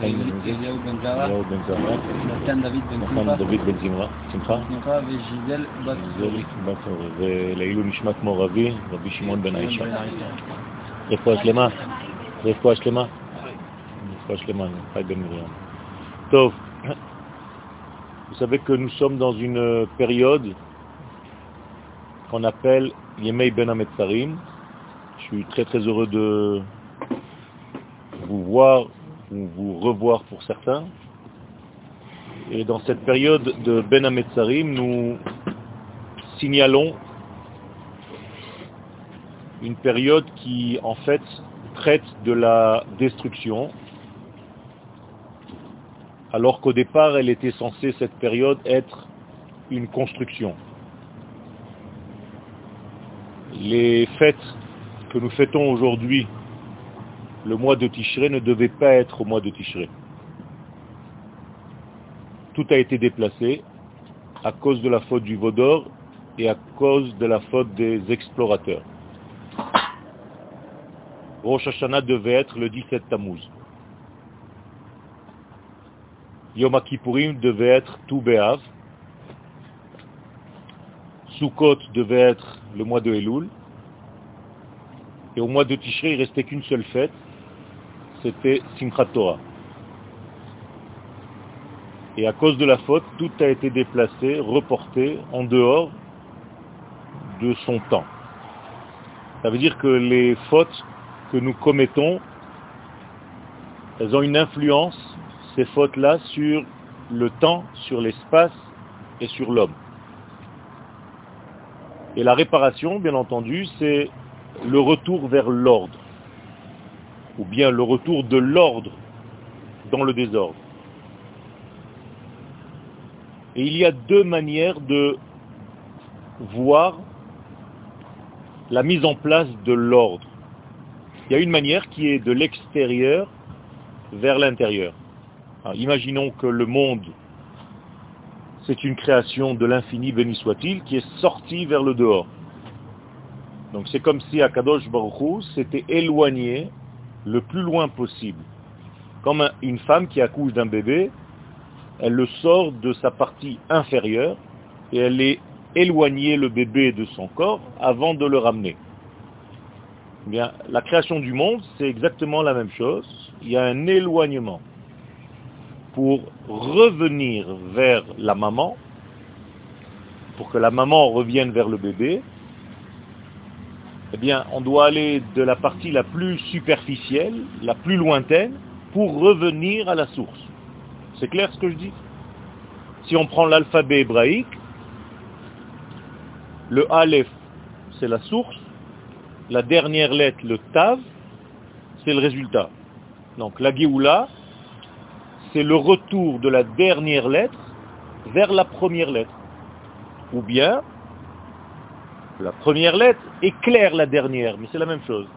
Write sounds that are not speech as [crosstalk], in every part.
חיים בן עוזי, אליהו בן זרע. אליהו בן זרע, נתן דוד בן נתן שמחה. דוד בן זמרה, שמחה. שמחה וז'יזל בת זולי בת אורי, ולעילוי נשמת מור אבי, רבי שמעון בן האישה. בן האישה. רפואה שלמה, רפואה שלמה, רפואה שלמה, חי בן מרים. טוב, vous savez que nous sommes dans une période qu'on appelle Yemei Ben Hametzarim. Je suis très très heureux de vous voir ou vous revoir pour certains. Et dans cette période de Ben Hametzarim, nous signalons une période qui en fait traite de la destruction, alors qu'au départ elle était censée cette période être une construction. Les fêtes que nous fêtons aujourd'hui, le mois de Tishré, ne devaient pas être au mois de Tishré. Tout a été déplacé à cause de la faute du Vaudor et à cause de la faute des explorateurs. Rosh Hashanah devait être le 17 Tammuz. Yom Kippourim devait être tout Béav. Sukkot devait être le mois de Elul. Et au mois de Tishrei, il restait qu'une seule fête, c'était Simchat. Et à cause de la faute, tout a été déplacé, reporté en dehors de son temps. Ça veut dire que les fautes que nous commettons, elles ont une influence, ces fautes-là, sur le temps, sur l'espace et sur l'homme. Et la réparation, bien entendu, c'est le retour vers l'ordre, ou bien le retour de l'ordre dans le désordre. Et il y a deux manières de voir la mise en place de l'ordre. Il y a une manière qui est de l'extérieur vers l'intérieur. Alors, Imaginons que le monde, c'est une création de l'infini, béni soit-il, qui est sortie vers le dehors. Donc c'est comme si Akadosh Baruch s'était éloigné le plus loin possible. Comme un- une femme qui accouche d'un bébé, elle le sort de sa partie inférieure et elle est éloignée le bébé de son corps avant de le ramener. Eh la création du monde, c'est exactement la même chose. Il y a un éloignement pour revenir vers la maman, pour que la maman revienne vers le bébé. Eh bien, on doit aller de la partie la plus superficielle, la plus lointaine, pour revenir à la source. C'est clair ce que je dis? Si on prend l'alphabet hébraïque, le Aleph, c'est la source, la dernière lettre, le Tav, c'est le résultat. Donc la Géoula, c'est le retour de la dernière lettre vers la première lettre. Ou bien, la première lettre éclaire la dernière, mais c'est la même chose.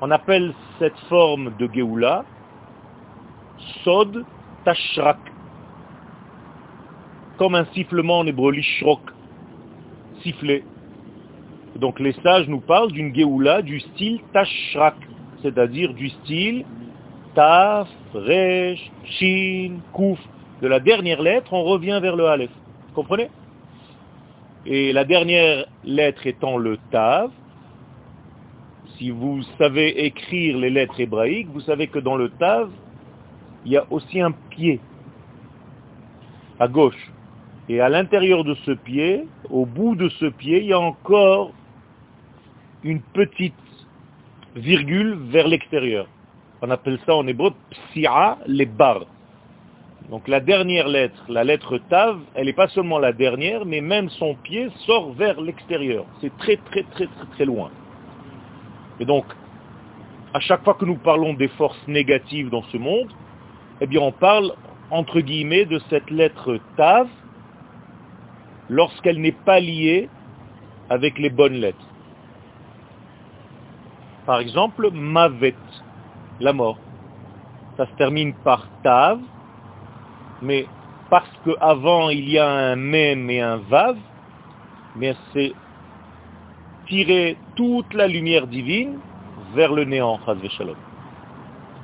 On appelle cette forme de Géoula Sod Tashrak. Comme un sifflement en hébreu, lishrok, siffler. Donc les sages nous parlent d'une Géoula du style Tashrak, c'est-à-dire du style Taf, Resh, Shin, Kouf. De la dernière lettre, on revient vers le Aleph. Vous comprenez? Et la dernière lettre étant le Tav, si vous savez écrire les lettres hébraïques, vous savez que dans le Tav, il y a aussi un pied à gauche. Et à l'intérieur de ce pied, au bout de ce pied, il y a encore une petite virgule vers l'extérieur. On appelle ça en hébreu psia les bar. Donc la dernière lettre, la lettre tav, elle n'est pas seulement la dernière, mais même son pied sort vers l'extérieur. C'est très très très très très loin. Et donc, à chaque fois que nous parlons des forces négatives dans ce monde, eh bien on parle entre guillemets de cette lettre Tav lorsqu'elle n'est pas liée avec les bonnes lettres. Par exemple, Mavet, la mort. Ça se termine par Tav, mais parce qu'avant il y a un Mem et un Vav, mais c'est tirer toute la lumière divine vers le néant.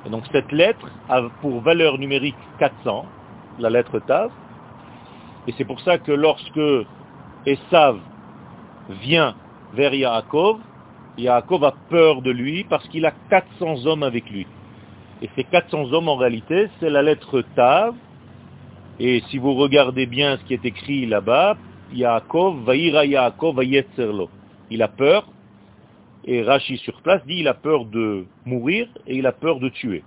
Et donc cette lettre a pour valeur numérique 400, la lettre Tav, et c'est pour ça que lorsque Esav vient vers Yaakov, Yaakov a peur de lui parce qu'il a 400 hommes avec lui. Et ces 400 hommes, en réalité, c'est la lettre Tav. Et si vous regardez bien ce qui est écrit là-bas, Yaakov, Vaïra Yaakov, Vayetzerlo. Il a peur, et Rashi sur place dit il a peur de mourir et il a peur de tuer.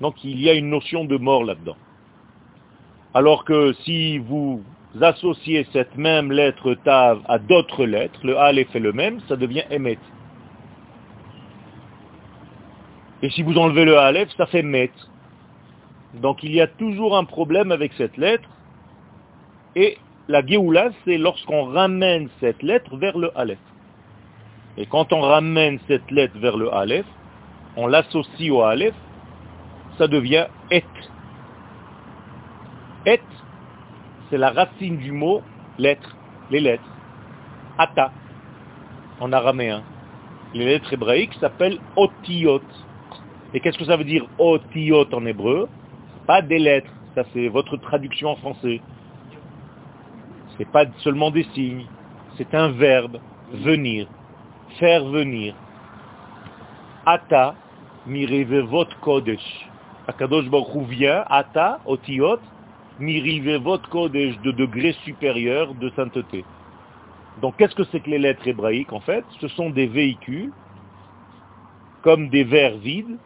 Donc il y a une notion de mort là-dedans. Alors que si vous associez cette même lettre Tav à d'autres lettres, le Aleph est le même, ça devient Emet. Et si vous enlevez le Aleph, ça fait Met. Donc il y a toujours un problème avec cette lettre. Et la Géoula, c'est lorsqu'on ramène cette lettre vers le Aleph. Et quand on ramène cette lettre vers le Aleph, on l'associe au Aleph, ça devient Et. Et, c'est la racine du mot lettre, les lettres. Ata, en araméen. Les lettres hébraïques s'appellent otiot. Et qu'est-ce que ça veut dire otiot en hébreu? Pas des lettres, ça c'est votre traduction en français. Ce n'est pas seulement des signes, c'est un verbe, venir faire venir. Ata mirivevot kodesh. Akadosh Baruch vient, ata, otiot, mirivevot kodesh, de degré supérieur de sainteté. Donc qu'est-ce que c'est que les lettres hébraïques en fait? Ce sont des véhicules, comme des verres vides,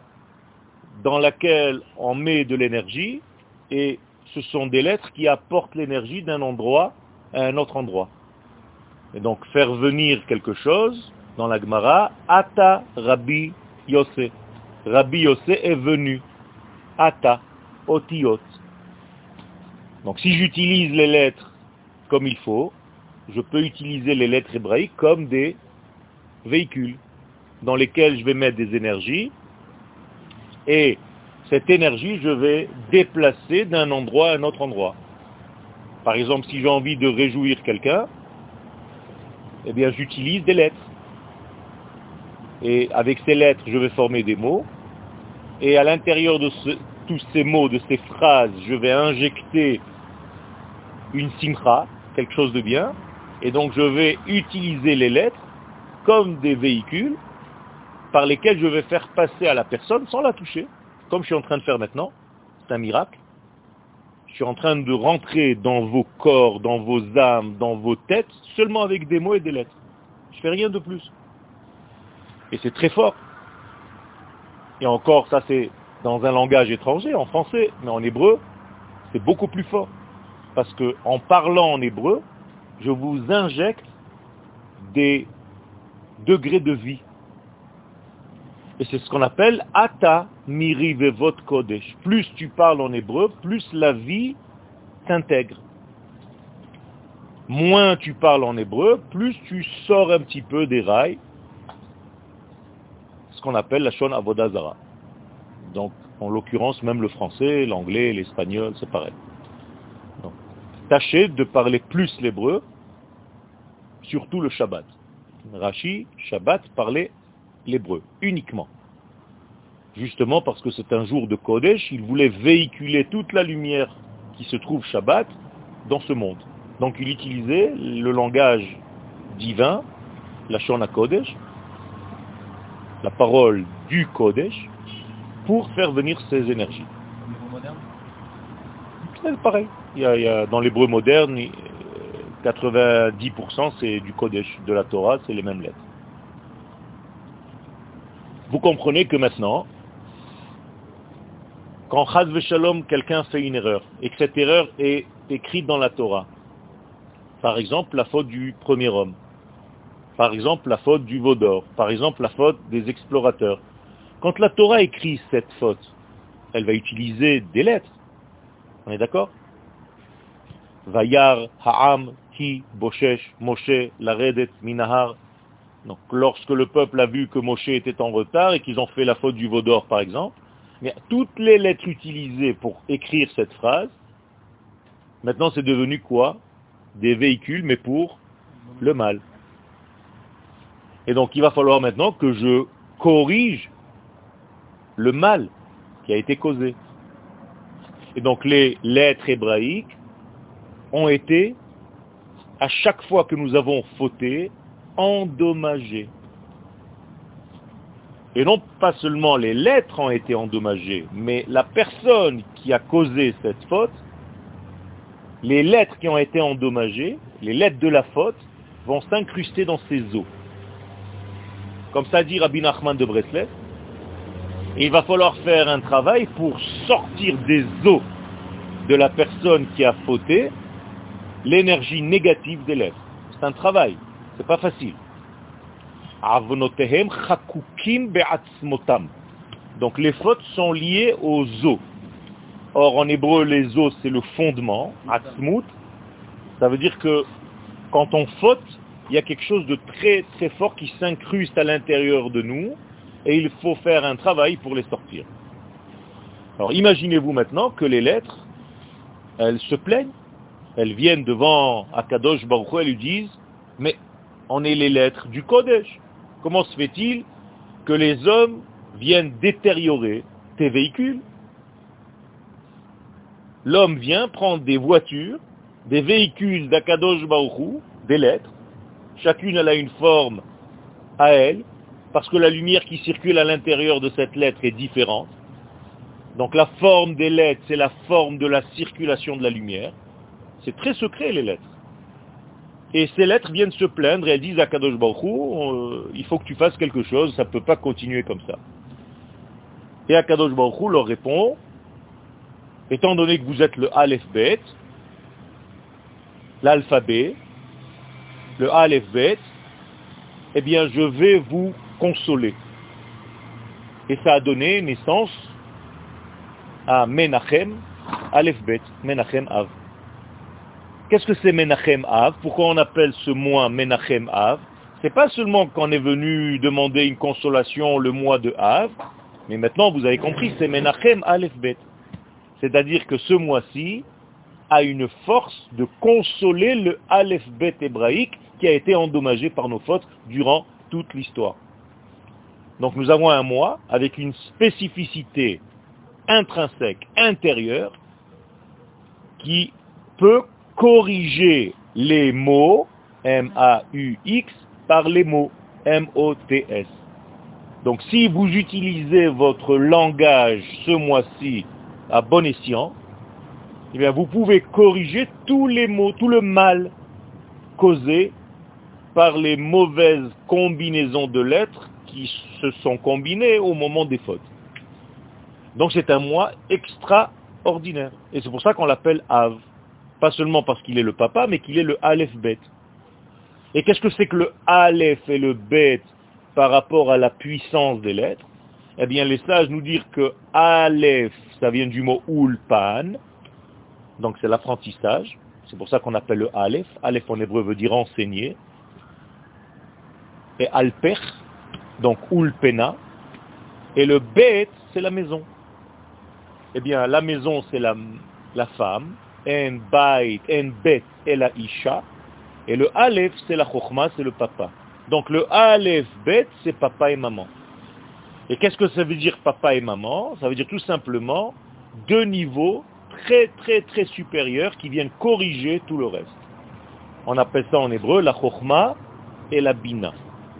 dans lesquels on met de l'énergie, et ce sont des lettres qui apportent l'énergie d'un endroit à un autre endroit. Et donc faire venir quelque chose, dans la Gemara, Ata Rabbi Yosef. Rabbi Yosef est venu. Ata, Otiot. Donc si j'utilise les lettres comme il faut, je peux utiliser les lettres hébraïques comme des véhicules dans lesquels je vais mettre des énergies et cette énergie, je vais déplacer d'un endroit à un autre endroit. Par exemple, si j'ai envie de réjouir quelqu'un, eh j'utilise des lettres. Et avec ces lettres, je vais former des mots, et à l'intérieur de tous ces mots, de ces phrases, je vais injecter une simcha, quelque chose de bien, et donc je vais utiliser les lettres comme des véhicules par lesquels je vais faire passer à la personne sans la toucher, comme je suis en train de faire maintenant, c'est un miracle. Je suis en train de rentrer dans vos corps, dans vos âmes, dans vos têtes, seulement avec des mots et des lettres. Je fais rien de plus. Et c'est très fort. Et encore, ça c'est dans un langage étranger, en français, mais en hébreu, c'est beaucoup plus fort. Parce que en parlant en hébreu, je vous injecte des degrés de vie. Et c'est ce qu'on appelle ata miri vevot kodesh. Plus tu parles en hébreu, plus la vie t'intègre. Moins tu parles en hébreu, plus tu sors un petit peu des rails ce qu'on appelle la Shon Avodazara. Donc, en l'occurrence, même le français, l'anglais, l'espagnol, c'est pareil. Tâchez de parler plus l'hébreu, surtout le Shabbat. Rashi, Shabbat, parlait l'hébreu, uniquement. Justement parce que c'est un jour de Kodesh, il voulait véhiculer toute la lumière qui se trouve Shabbat dans ce monde. Donc il utilisait le langage divin, la Shona Kodesh, la parole du Kodesh pour faire venir ces énergies. C'est pareil. Il y a, dans l'hébreu moderne, 90% c'est du Kodesh, de la Torah, c'est les mêmes lettres. Vous comprenez que maintenant, quand Chaz Shalom, quelqu'un fait une erreur, et que cette erreur est écrite dans la Torah, par exemple la faute du premier homme, par exemple la faute du veau d'or, par exemple la faute des explorateurs. Quand la Torah écrit cette faute, elle va utiliser des lettres. On est d'accord? Vayar, Ha'am, Ki, Boshesh, Moshe, Laredet, Minahar. Donc lorsque le peuple a vu que Moshe était en retard et qu'ils ont fait la faute du veau d'or par exemple, mais toutes les lettres utilisées pour écrire cette phrase, maintenant c'est devenu quoi? Des véhicules, mais pour le mal. Et donc il va falloir maintenant que je corrige le mal qui a été causé. Et donc les lettres hébraïques ont été, à chaque fois que nous avons fauté, endommagées. Et non pas seulement les lettres ont été endommagées, mais la personne qui a causé cette faute, les lettres qui ont été endommagées, les lettres de la faute, vont s'incruster dans ses os. Comme ça dit Rabbi Nachman de Breslev, il va falloir faire un travail pour sortir des os de la personne qui a fauté l'énergie négative des lettres. C'est un travail, c'est pas facile. Donc les fautes sont liées aux os. Or en hébreu les os c'est le fondement, atzmut. Ça veut dire que quand on faute, il y a quelque chose de très très fort qui s'incruste à l'intérieur de nous et il faut faire un travail pour les sortir. Alors imaginez-vous maintenant que les lettres, elles se plaignent, elles viennent devant Akadosh Baruch Hu, elles lui disent, mais on est les lettres du Kodesh. Comment se fait-il que les hommes viennent détériorer tes véhicules? L'homme vient prendre des voitures, des véhicules d'Akadosh Baruch des lettres, chacune elle a une forme à elle, parce que la lumière qui circule à l'intérieur de cette lettre est différente. Donc la forme des lettres, c'est la forme de la circulation de la lumière. C'est très secret les lettres. Et ces lettres viennent se plaindre et elles disent à Kadosh Baruch euh, il faut que tu fasses quelque chose, ça ne peut pas continuer comme ça. Et Akadosh Baruch leur répond, étant donné que vous êtes le Aleph Bet, l'alphabet, le Aleph Bet, eh bien je vais vous consoler. Et ça a donné naissance à Menachem, Aleph Bet, Menachem Av. Qu'est-ce que c'est Menachem Av? Pourquoi on appelle ce mois Menachem Av? C'est pas seulement qu'on est venu demander une consolation le mois de Av, mais maintenant vous avez compris, c'est Menachem Aleph Bet. C'est-à-dire que ce mois-ci a une force de consoler le Aleph Bet hébraïque qui a été endommagé par nos fautes durant toute l'histoire. Donc nous avons un mois avec une spécificité intrinsèque, intérieure, qui peut corriger les mots M-A-U-X par les mots M-O-T-S. Donc si vous utilisez votre langage ce mois-ci à bon escient, eh bien vous pouvez corriger tous les mots, tout le mal causé par les mauvaises combinaisons de lettres qui se sont combinés au moment des fautes. Donc c'est un mois extraordinaire. Et c'est pour ça qu'on l'appelle Av. Pas seulement parce qu'il est le papa, mais qu'il est le Aleph Bet. Et qu'est-ce que c'est que le Aleph et le Bet par rapport à la puissance des lettres? Eh bien, les sages nous disent que Aleph, ça vient du mot Ulpan, donc c'est l'apprentissage. C'est pour ça qu'on appelle le Aleph. Aleph en hébreu veut dire enseigner. Et Alper, donc ulpena, et le bet, c'est la maison. Eh bien, la maison, c'est la, la femme, en bait, en bet, et la isha, et le aleph, c'est la chokhma, c'est le papa. Donc le aleph, bet, c'est papa et maman. Et qu'est-ce que ça veut dire papa et maman? Ça veut dire tout simplement deux niveaux très très très supérieurs qui viennent corriger tout le reste. On appelle ça en hébreu la chokhma et la bina.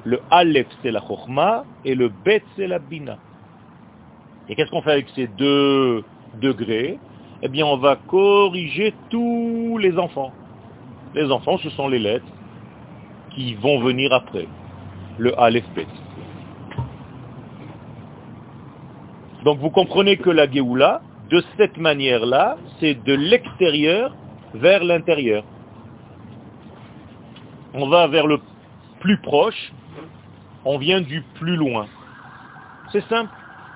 Le Aleph, c'est la Chokhma, et le Bet, c'est la Bina. Et qu'est-ce qu'on fait avec ces deux degrés? Eh bien, on va corriger tous les enfants. Les enfants, ce sont les lettres qui vont venir après. Le Aleph, Bet. Donc, vous comprenez que la Géoula, de cette manière-là, c'est de l'extérieur vers l'intérieur. On va vers le plus proche on vient du plus loin. C'est simple.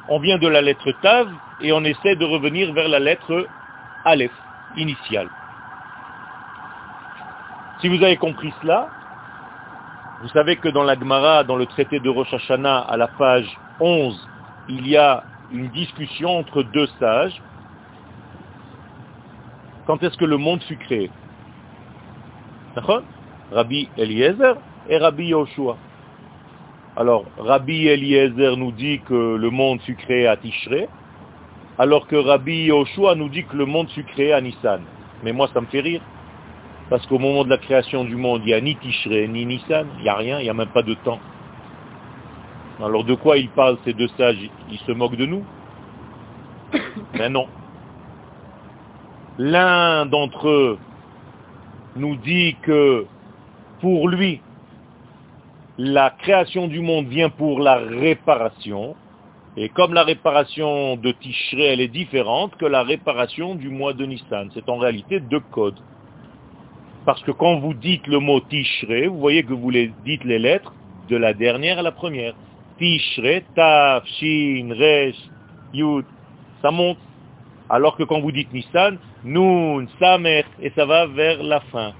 On vient de la lettre Tav et on essaie de revenir vers la lettre Aleph, initiale. Si vous avez compris cela, vous savez que dans la Gemara, dans le traité de Rosh Hashanah, à la page 11, il y a une discussion entre deux sages. Quand est-ce que le monde fut créé? Rabbi Eliezer et Rabbi Yoshua. Alors, Rabbi Eliezer nous dit que le monde fut créé à Tishré, alors que Rabbi Yoshua nous dit que le monde fut créé à Nissan. Mais moi, ça me fait rire. Parce qu'au moment de la création du monde, il n'y a ni Tishré, ni Nissan, il n'y a rien, il n'y a même pas de temps. Alors de quoi ils parlent ces deux sages Ils se moquent de nous? Mais [coughs] non. L'un d'entre eux nous dit que pour lui, la création du monde vient pour la réparation, et comme la réparation de Tishré, elle est différente que la réparation du mois de Nissan. C'est en réalité deux codes. Parce que quand vous dites le mot Tishré, vous voyez que vous dites les lettres de la dernière à la première. Tishré, Taf, Shin, Resh, Yud, ça monte. Alors que quand vous dites Nissan, Nun, Samer, et ça va vers la fin.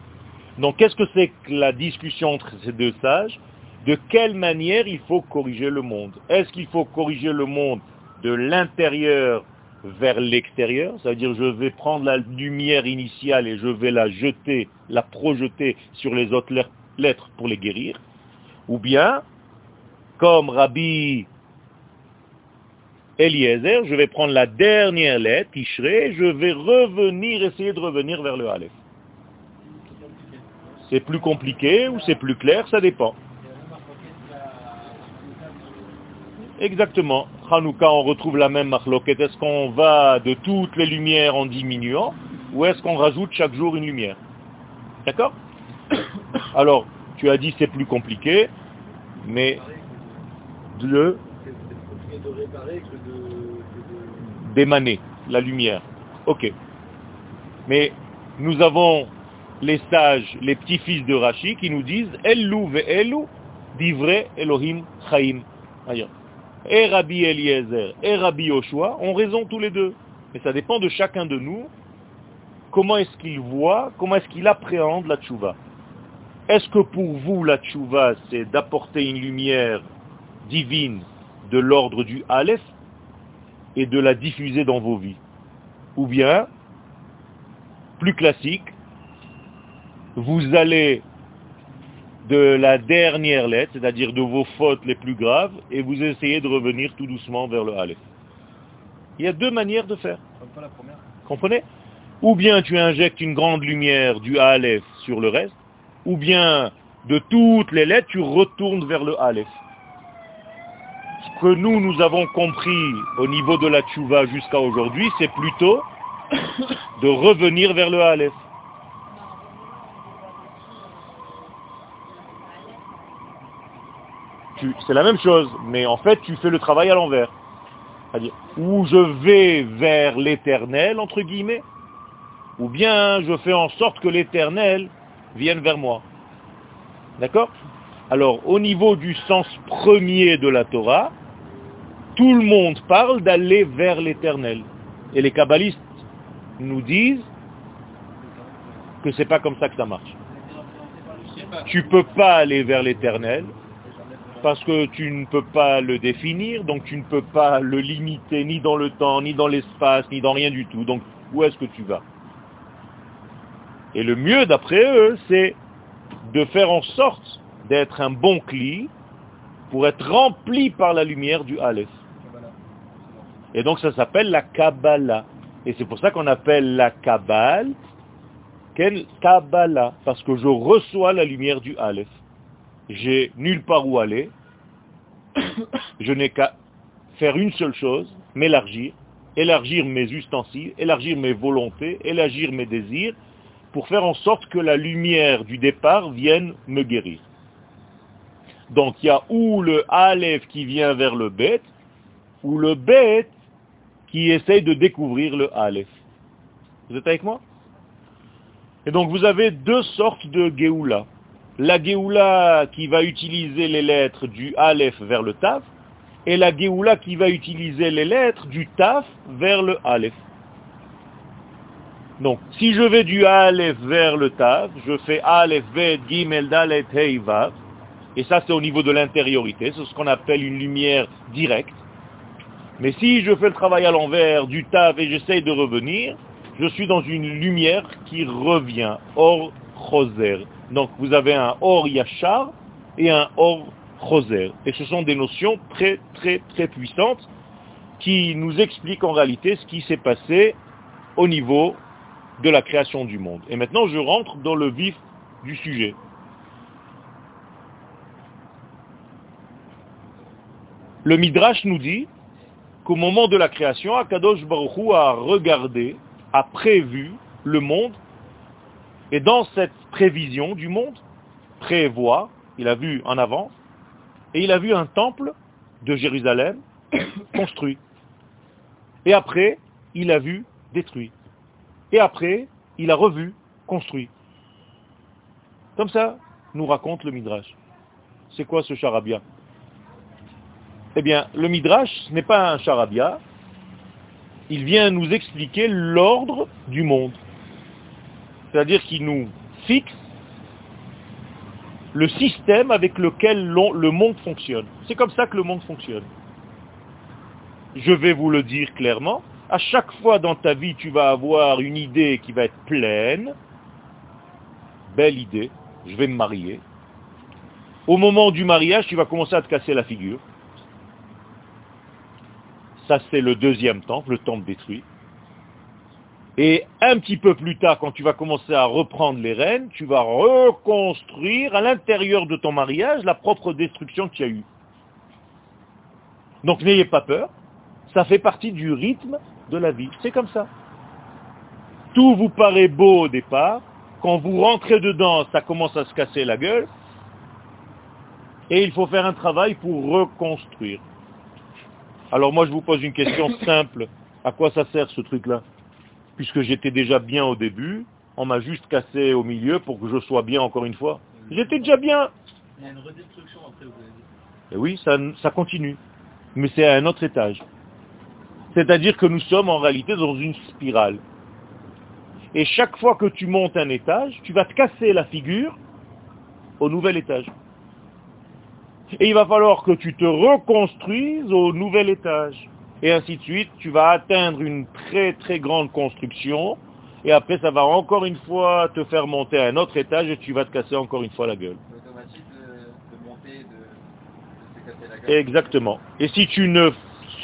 Donc qu'est-ce que c'est que la discussion entre ces deux sages? De quelle manière il faut corriger le monde? Est-ce qu'il faut corriger le monde de l'intérieur vers l'extérieur, c'est-à-dire je vais prendre la lumière initiale et je vais la jeter, la projeter sur les autres lettres pour les guérir, ou bien, comme Rabbi Eliezer, je vais prendre la dernière lettre, Tishré, je vais revenir, essayer de revenir vers le Aleph. C'est plus compliqué ou c'est plus clair, ça dépend. Exactement. Hanouka, on retrouve la même marloquette. Est-ce qu'on va de toutes les lumières en diminuant ou est-ce qu'on rajoute chaque jour une lumière? D'accord? Alors, tu as dit c'est plus compliqué, mais de d'émaner la lumière. Ok. Mais nous avons les sages, les petits-fils de Rashi, qui nous disent Elou ve Elou, divrei Elohim Chaim. Et Rabbi Eliezer et Rabbi Yoshua ont raison tous les deux. Mais ça dépend de chacun de nous, comment est-ce qu'il voit, comment est-ce qu'il appréhende la tchouva. Est-ce que pour vous, la tchouva, c'est d'apporter une lumière divine de l'ordre du Aleph et de la diffuser dans vos vies? Ou bien, plus classique, vous allez de la dernière lettre, c'est-à-dire de vos fautes les plus graves, et vous essayez de revenir tout doucement vers le Aleph. Il y a deux manières de faire. Comprenez? Ou bien tu injectes une grande lumière du Aleph sur le reste, ou bien de toutes les lettres, tu retournes vers le Aleph. Ce que nous, nous avons compris au niveau de la tchouva jusqu'à aujourd'hui, c'est plutôt [coughs] de revenir vers le Aleph. C'est la même chose, mais en fait, tu fais le travail à l'envers. C'est-à-dire, ou je vais vers l'éternel, entre guillemets, ou bien je fais en sorte que l'éternel vienne vers moi. D'accord? Alors, au niveau du sens premier de la Torah, tout le monde parle d'aller vers l'éternel. Et les kabbalistes nous disent que c'est pas comme ça que ça marche. Tu peux pas aller vers l'éternel parce que tu ne peux pas le définir, donc tu ne peux pas le limiter ni dans le temps, ni dans l'espace, ni dans rien du tout. Donc où est-ce que tu vas? Et le mieux d'après eux, c'est de faire en sorte d'être un bon cli pour être rempli par la lumière du Aleph. Et donc ça s'appelle la Kabbalah. Et c'est pour ça qu'on appelle la Kabbale Kabbalah, parce que je reçois la lumière du Aleph j'ai nulle part où aller, je n'ai qu'à faire une seule chose, m'élargir, élargir mes ustensiles, élargir mes volontés, élargir mes désirs, pour faire en sorte que la lumière du départ vienne me guérir. Donc il y a ou le Aleph qui vient vers le bête, ou le bête qui essaye de découvrir le Aleph. Vous êtes avec moi? Et donc vous avez deux sortes de Géoula la Géoula qui va utiliser les lettres du Aleph vers le Tav, et la Géoula qui va utiliser les lettres du Taf vers le Aleph. Donc, si je vais du Aleph vers le Taf, je fais Aleph, Bet, Gimel, Dalet, Hei, Vav, et ça c'est au niveau de l'intériorité, c'est ce qu'on appelle une lumière directe. Mais si je fais le travail à l'envers du Taf et j'essaye de revenir, je suis dans une lumière qui revient, Or Choser. Donc vous avez un Or Yachar et un Or Choser. Et ce sont des notions très très très puissantes qui nous expliquent en réalité ce qui s'est passé au niveau de la création du monde. Et maintenant je rentre dans le vif du sujet. Le Midrash nous dit qu'au moment de la création, Akadosh Baruch Hu a regardé, a prévu le monde, et dans cette prévision du monde, prévoit, il a vu en avance, et il a vu un temple de Jérusalem [coughs] construit. Et après, il a vu détruit. Et après, il a revu construit. Comme ça, nous raconte le Midrash. C'est quoi ce charabia? Eh bien, le Midrash, n'est pas un charabia. Il vient nous expliquer l'ordre du monde. C'est-à-dire qu'il nous fixe le système avec lequel le monde fonctionne. C'est comme ça que le monde fonctionne. Je vais vous le dire clairement. À chaque fois dans ta vie, tu vas avoir une idée qui va être pleine. Belle idée, je vais me marier. Au moment du mariage, tu vas commencer à te casser la figure. Ça, c'est le deuxième temple, le temple détruit. Et un petit peu plus tard, quand tu vas commencer à reprendre les rênes, tu vas reconstruire à l'intérieur de ton mariage la propre destruction qu'il y a eu. Donc n'ayez pas peur, ça fait partie du rythme de la vie. C'est comme ça. Tout vous paraît beau au départ, quand vous rentrez dedans, ça commence à se casser la gueule, et il faut faire un travail pour reconstruire. Alors moi je vous pose une question simple, à quoi ça sert ce truc-là? Puisque j'étais déjà bien au début, on m'a juste cassé au milieu pour que je sois bien encore une fois. J'étais déjà bien. Il y a une redestruction après, vous avez dit. Et oui, ça, ça continue. Mais c'est à un autre étage. C'est-à-dire que nous sommes en réalité dans une spirale. Et chaque fois que tu montes un étage, tu vas te casser la figure au nouvel étage. Et il va falloir que tu te reconstruises au nouvel étage et ainsi de suite, tu vas atteindre une très très grande construction, et après ça va encore une fois te faire monter à un autre étage et tu vas te casser encore une fois la gueule. Exactement. Et si tu ne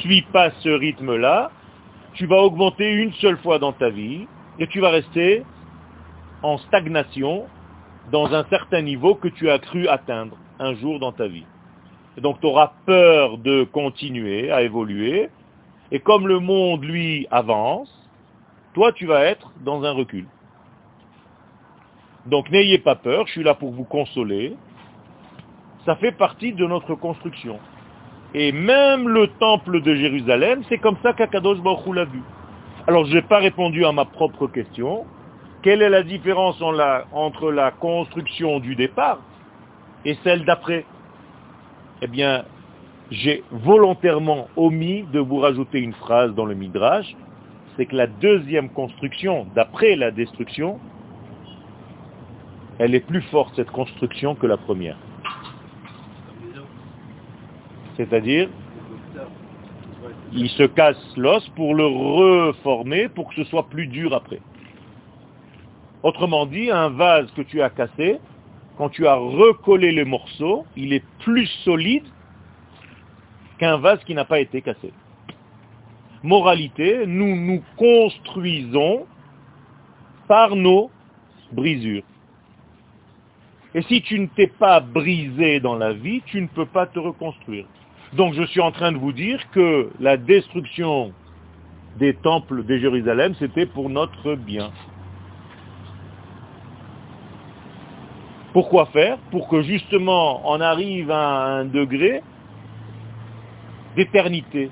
suis pas ce rythme-là, tu vas augmenter une seule fois dans ta vie, et tu vas rester en stagnation dans un certain niveau que tu as cru atteindre un jour dans ta vie. Et donc tu auras peur de continuer à évoluer, et comme le monde, lui, avance, toi, tu vas être dans un recul. Donc n'ayez pas peur, je suis là pour vous consoler. Ça fait partie de notre construction. Et même le temple de Jérusalem, c'est comme ça qu'Akadosh Baruch l'a vu. Alors je n'ai pas répondu à ma propre question. Quelle est la différence entre la construction du départ et celle d'après? Eh bien, j'ai volontairement omis de vous rajouter une phrase dans le Midrash, c'est que la deuxième construction, d'après la destruction, elle est plus forte, cette construction, que la première. C'est-à-dire, il se casse l'os pour le reformer, pour que ce soit plus dur après. Autrement dit, un vase que tu as cassé, quand tu as recollé les morceaux, il est plus solide qu'un vase qui n'a pas été cassé. Moralité, nous nous construisons par nos brisures. Et si tu ne t'es pas brisé dans la vie, tu ne peux pas te reconstruire. Donc je suis en train de vous dire que la destruction des temples de Jérusalem, c'était pour notre bien. Pourquoi faire? Pour que justement on arrive à un degré d'éternité.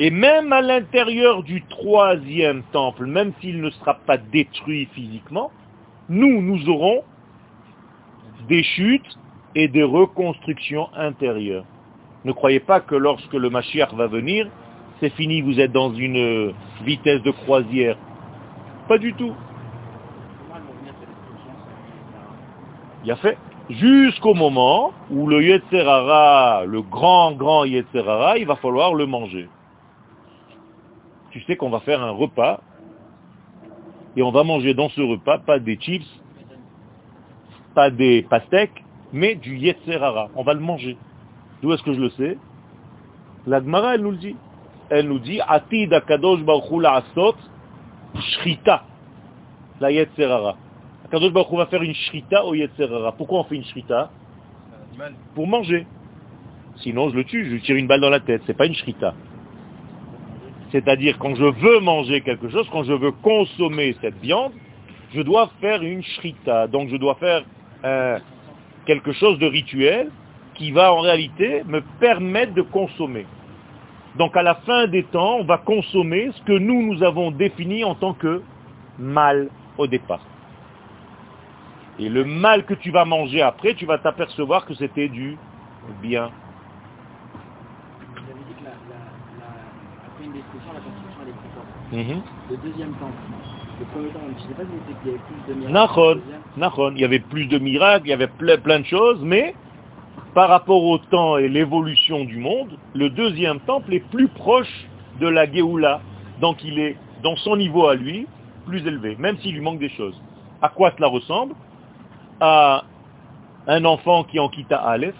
Et même à l'intérieur du troisième temple, même s'il ne sera pas détruit physiquement, nous, nous aurons des chutes et des reconstructions intérieures. Ne croyez pas que lorsque le Mashiach va venir, c'est fini, vous êtes dans une vitesse de croisière. Pas du tout. Il a fait. Jusqu'au moment où le Yetzerara, le grand, grand Yetzerara, il va falloir le manger. Tu sais qu'on va faire un repas et on va manger dans ce repas pas des chips, pas des pastèques, mais du Yetzerara. On va le manger. D'où est-ce que je le sais? La Gemara, elle nous le dit. Elle nous dit, Atid baruch asot shrita, la Yetzerara. Akadosh Baruch va faire une shrita au Yetzerara. Pourquoi on fait une shrita Pour manger. Sinon, je le tue, je lui tire une balle dans la tête. C'est pas une shrita. C'est-à-dire, quand je veux manger quelque chose, quand je veux consommer cette viande, je dois faire une shrita. Donc, je dois faire euh, quelque chose de rituel qui va en réalité me permettre de consommer. Donc, à la fin des temps, on va consommer ce que nous, nous avons défini en tant que mal au départ. Et le mal que tu vas manger après, tu vas t'apercevoir que c'était du bien. Vous avez dit que la, la, la, après une destruction, la construction elle est plus forte. Mhm. Le deuxième temps, le premier temps, je ne sais pas si c'était qu'il y avait plus de miracles. Il y avait plus de miracles, il y avait ple- plein de choses, mais par rapport au temps et l'évolution du monde, le deuxième temple est plus proche de la Géoula. Donc il est, dans son niveau à lui, plus élevé, même s'il lui manque des choses. À quoi cela ressemble? À un enfant qui est en Kita Aleph,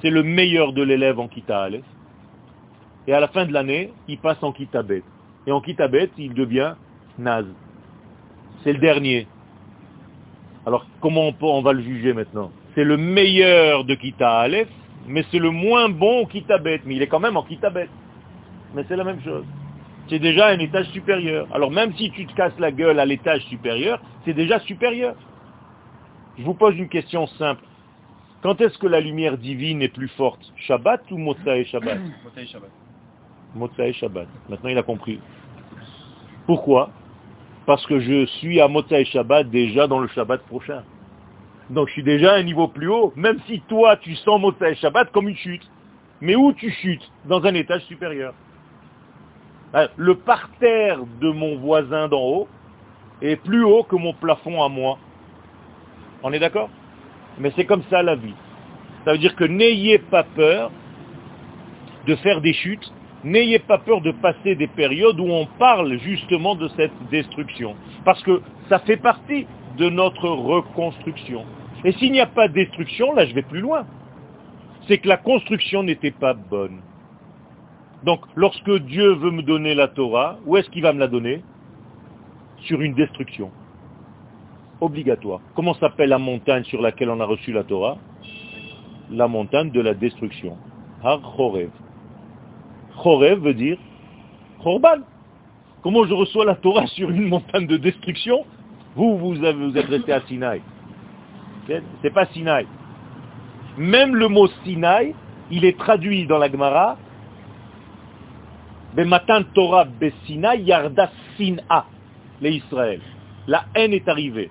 c'est le meilleur de l'élève en Kita Aleph, et à la fin de l'année, il passe en Kita Bet. Et en Kita Bet, il devient Naz. C'est le dernier. Alors, comment on, va le juger maintenant? C'est le meilleur de Kita Aleph, mais c'est le moins bon au Kita Bet. Mais il est quand même en Kita Bet. Mais c'est la même chose. C'est déjà un étage supérieur. Alors même si tu te casses la gueule à l'étage supérieur, c'est déjà supérieur. Je vous pose une question simple. Quand est-ce que la lumière divine est plus forte Shabbat ou Motsai Shabbat [clears throat] Motaï Shabbat. Motsai Shabbat. Maintenant il a compris. Pourquoi? Parce que je suis à Motsai Shabbat déjà dans le Shabbat prochain. Donc je suis déjà à un niveau plus haut, même si toi tu sens Motsai Shabbat comme une chute. Mais où tu chutes? Dans un étage supérieur. Ah, Le parterre de mon voisin d'en haut est plus haut que mon plafond à moi. On est d'accord? Mais c'est comme ça la vie. Ça veut dire que n'ayez pas peur de faire des chutes, n'ayez pas peur de passer des périodes où on parle justement de cette destruction. Parce que ça fait partie de notre reconstruction. Et s'il n'y a pas de destruction, là je vais plus loin. C'est que la construction n'était pas bonne. Donc lorsque Dieu veut me donner la Torah, où est-ce qu'il va me la donner? Sur une destruction. Obligatoire. Comment s'appelle la montagne sur laquelle on a reçu la Torah? La montagne de la destruction. Har Chorev. Chorev veut dire Chorban. Comment je reçois la Torah sur une montagne de destruction? Vous, vous, avez- vous êtes resté à Sinaï. C'est pas Sinaï. Même le mot Sinaï, il est traduit dans la Gemara Torah Besinaï Yarda Sina, les Israël. La haine est arrivée.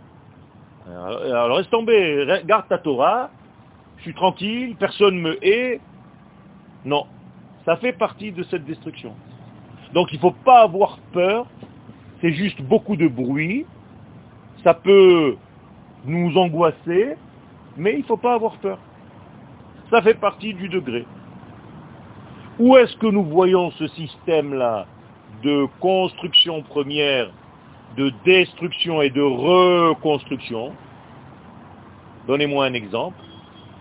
Alors, alors reste tombé, re- garde ta Torah, je suis tranquille, personne me hait. Non, ça fait partie de cette destruction. Donc il ne faut pas avoir peur, c'est juste beaucoup de bruit, ça peut nous angoisser, mais il ne faut pas avoir peur. Ça fait partie du degré. Où est-ce que nous voyons ce système-là de construction première, de destruction et de reconstruction Donnez-moi un exemple.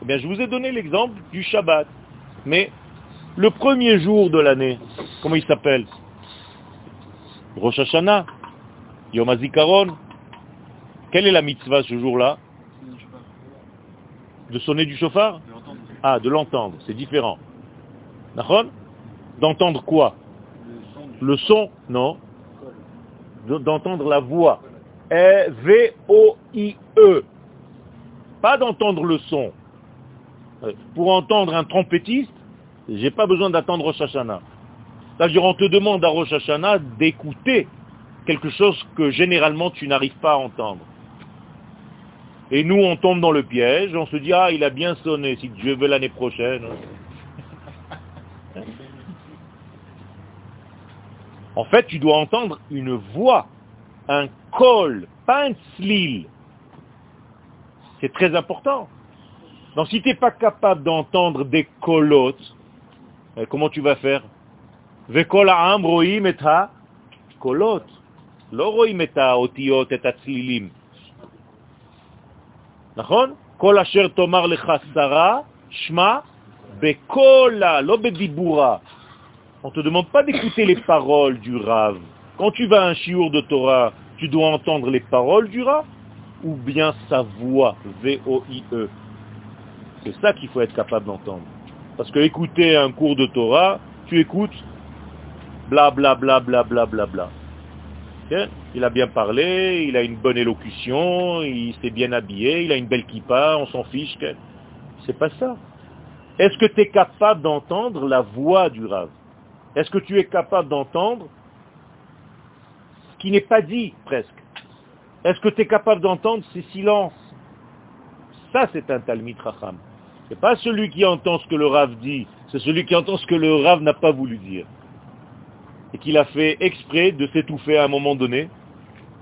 Eh bien, je vous ai donné l'exemple du Shabbat. Mais le premier jour de l'année, comment il s'appelle? Rosh Hashanah, Yom HaZikaron. Quelle est la mitzvah ce jour-là? De sonner du chauffard? Ah, de l'entendre, c'est différent. D'entendre quoi? Le son Non. D'entendre la voix. E V-O-I-E. Pas d'entendre le son. Euh, Pour entendre un trompettiste, j'ai pas besoin d'attendre Rosh Hashanah. C'est-à-dire, on te demande à Rosh Hashanah d'écouter quelque chose que généralement tu n'arrives pas à entendre. Et nous, on tombe dans le piège, on se dit, ah, il a bien sonné, si Dieu veut l'année prochaine. [laughs] En fait, tu dois entendre une voix, un col, pas un slil. C'est très important. Donc si tu n'es pas capable d'entendre des colotes, eh, comment tu vas faire? Kolot. לא On ne te demande pas d'écouter les paroles du Rav. Quand tu vas à un chiour de Torah, tu dois entendre les paroles du Rav ou bien sa voix, V-O-I-E. C'est ça qu'il faut être capable d'entendre. Parce que écouter un cours de Torah, tu écoutes bla bla bla bla bla bla bla. Il a bien parlé, il a une bonne élocution, il s'est bien habillé, il a une belle kippa, on s'en fiche. C'est pas ça. Est-ce que tu es capable d'entendre la voix du Rav? Est-ce que tu es capable d'entendre ce qui n'est pas dit presque? Est-ce que tu es capable d'entendre ces silences? Ça, c'est un Talmid Racham. Ce n'est pas celui qui entend ce que le Rav dit, c'est celui qui entend ce que le Rav n'a pas voulu dire et qu'il a fait exprès de s'étouffer à un moment donné,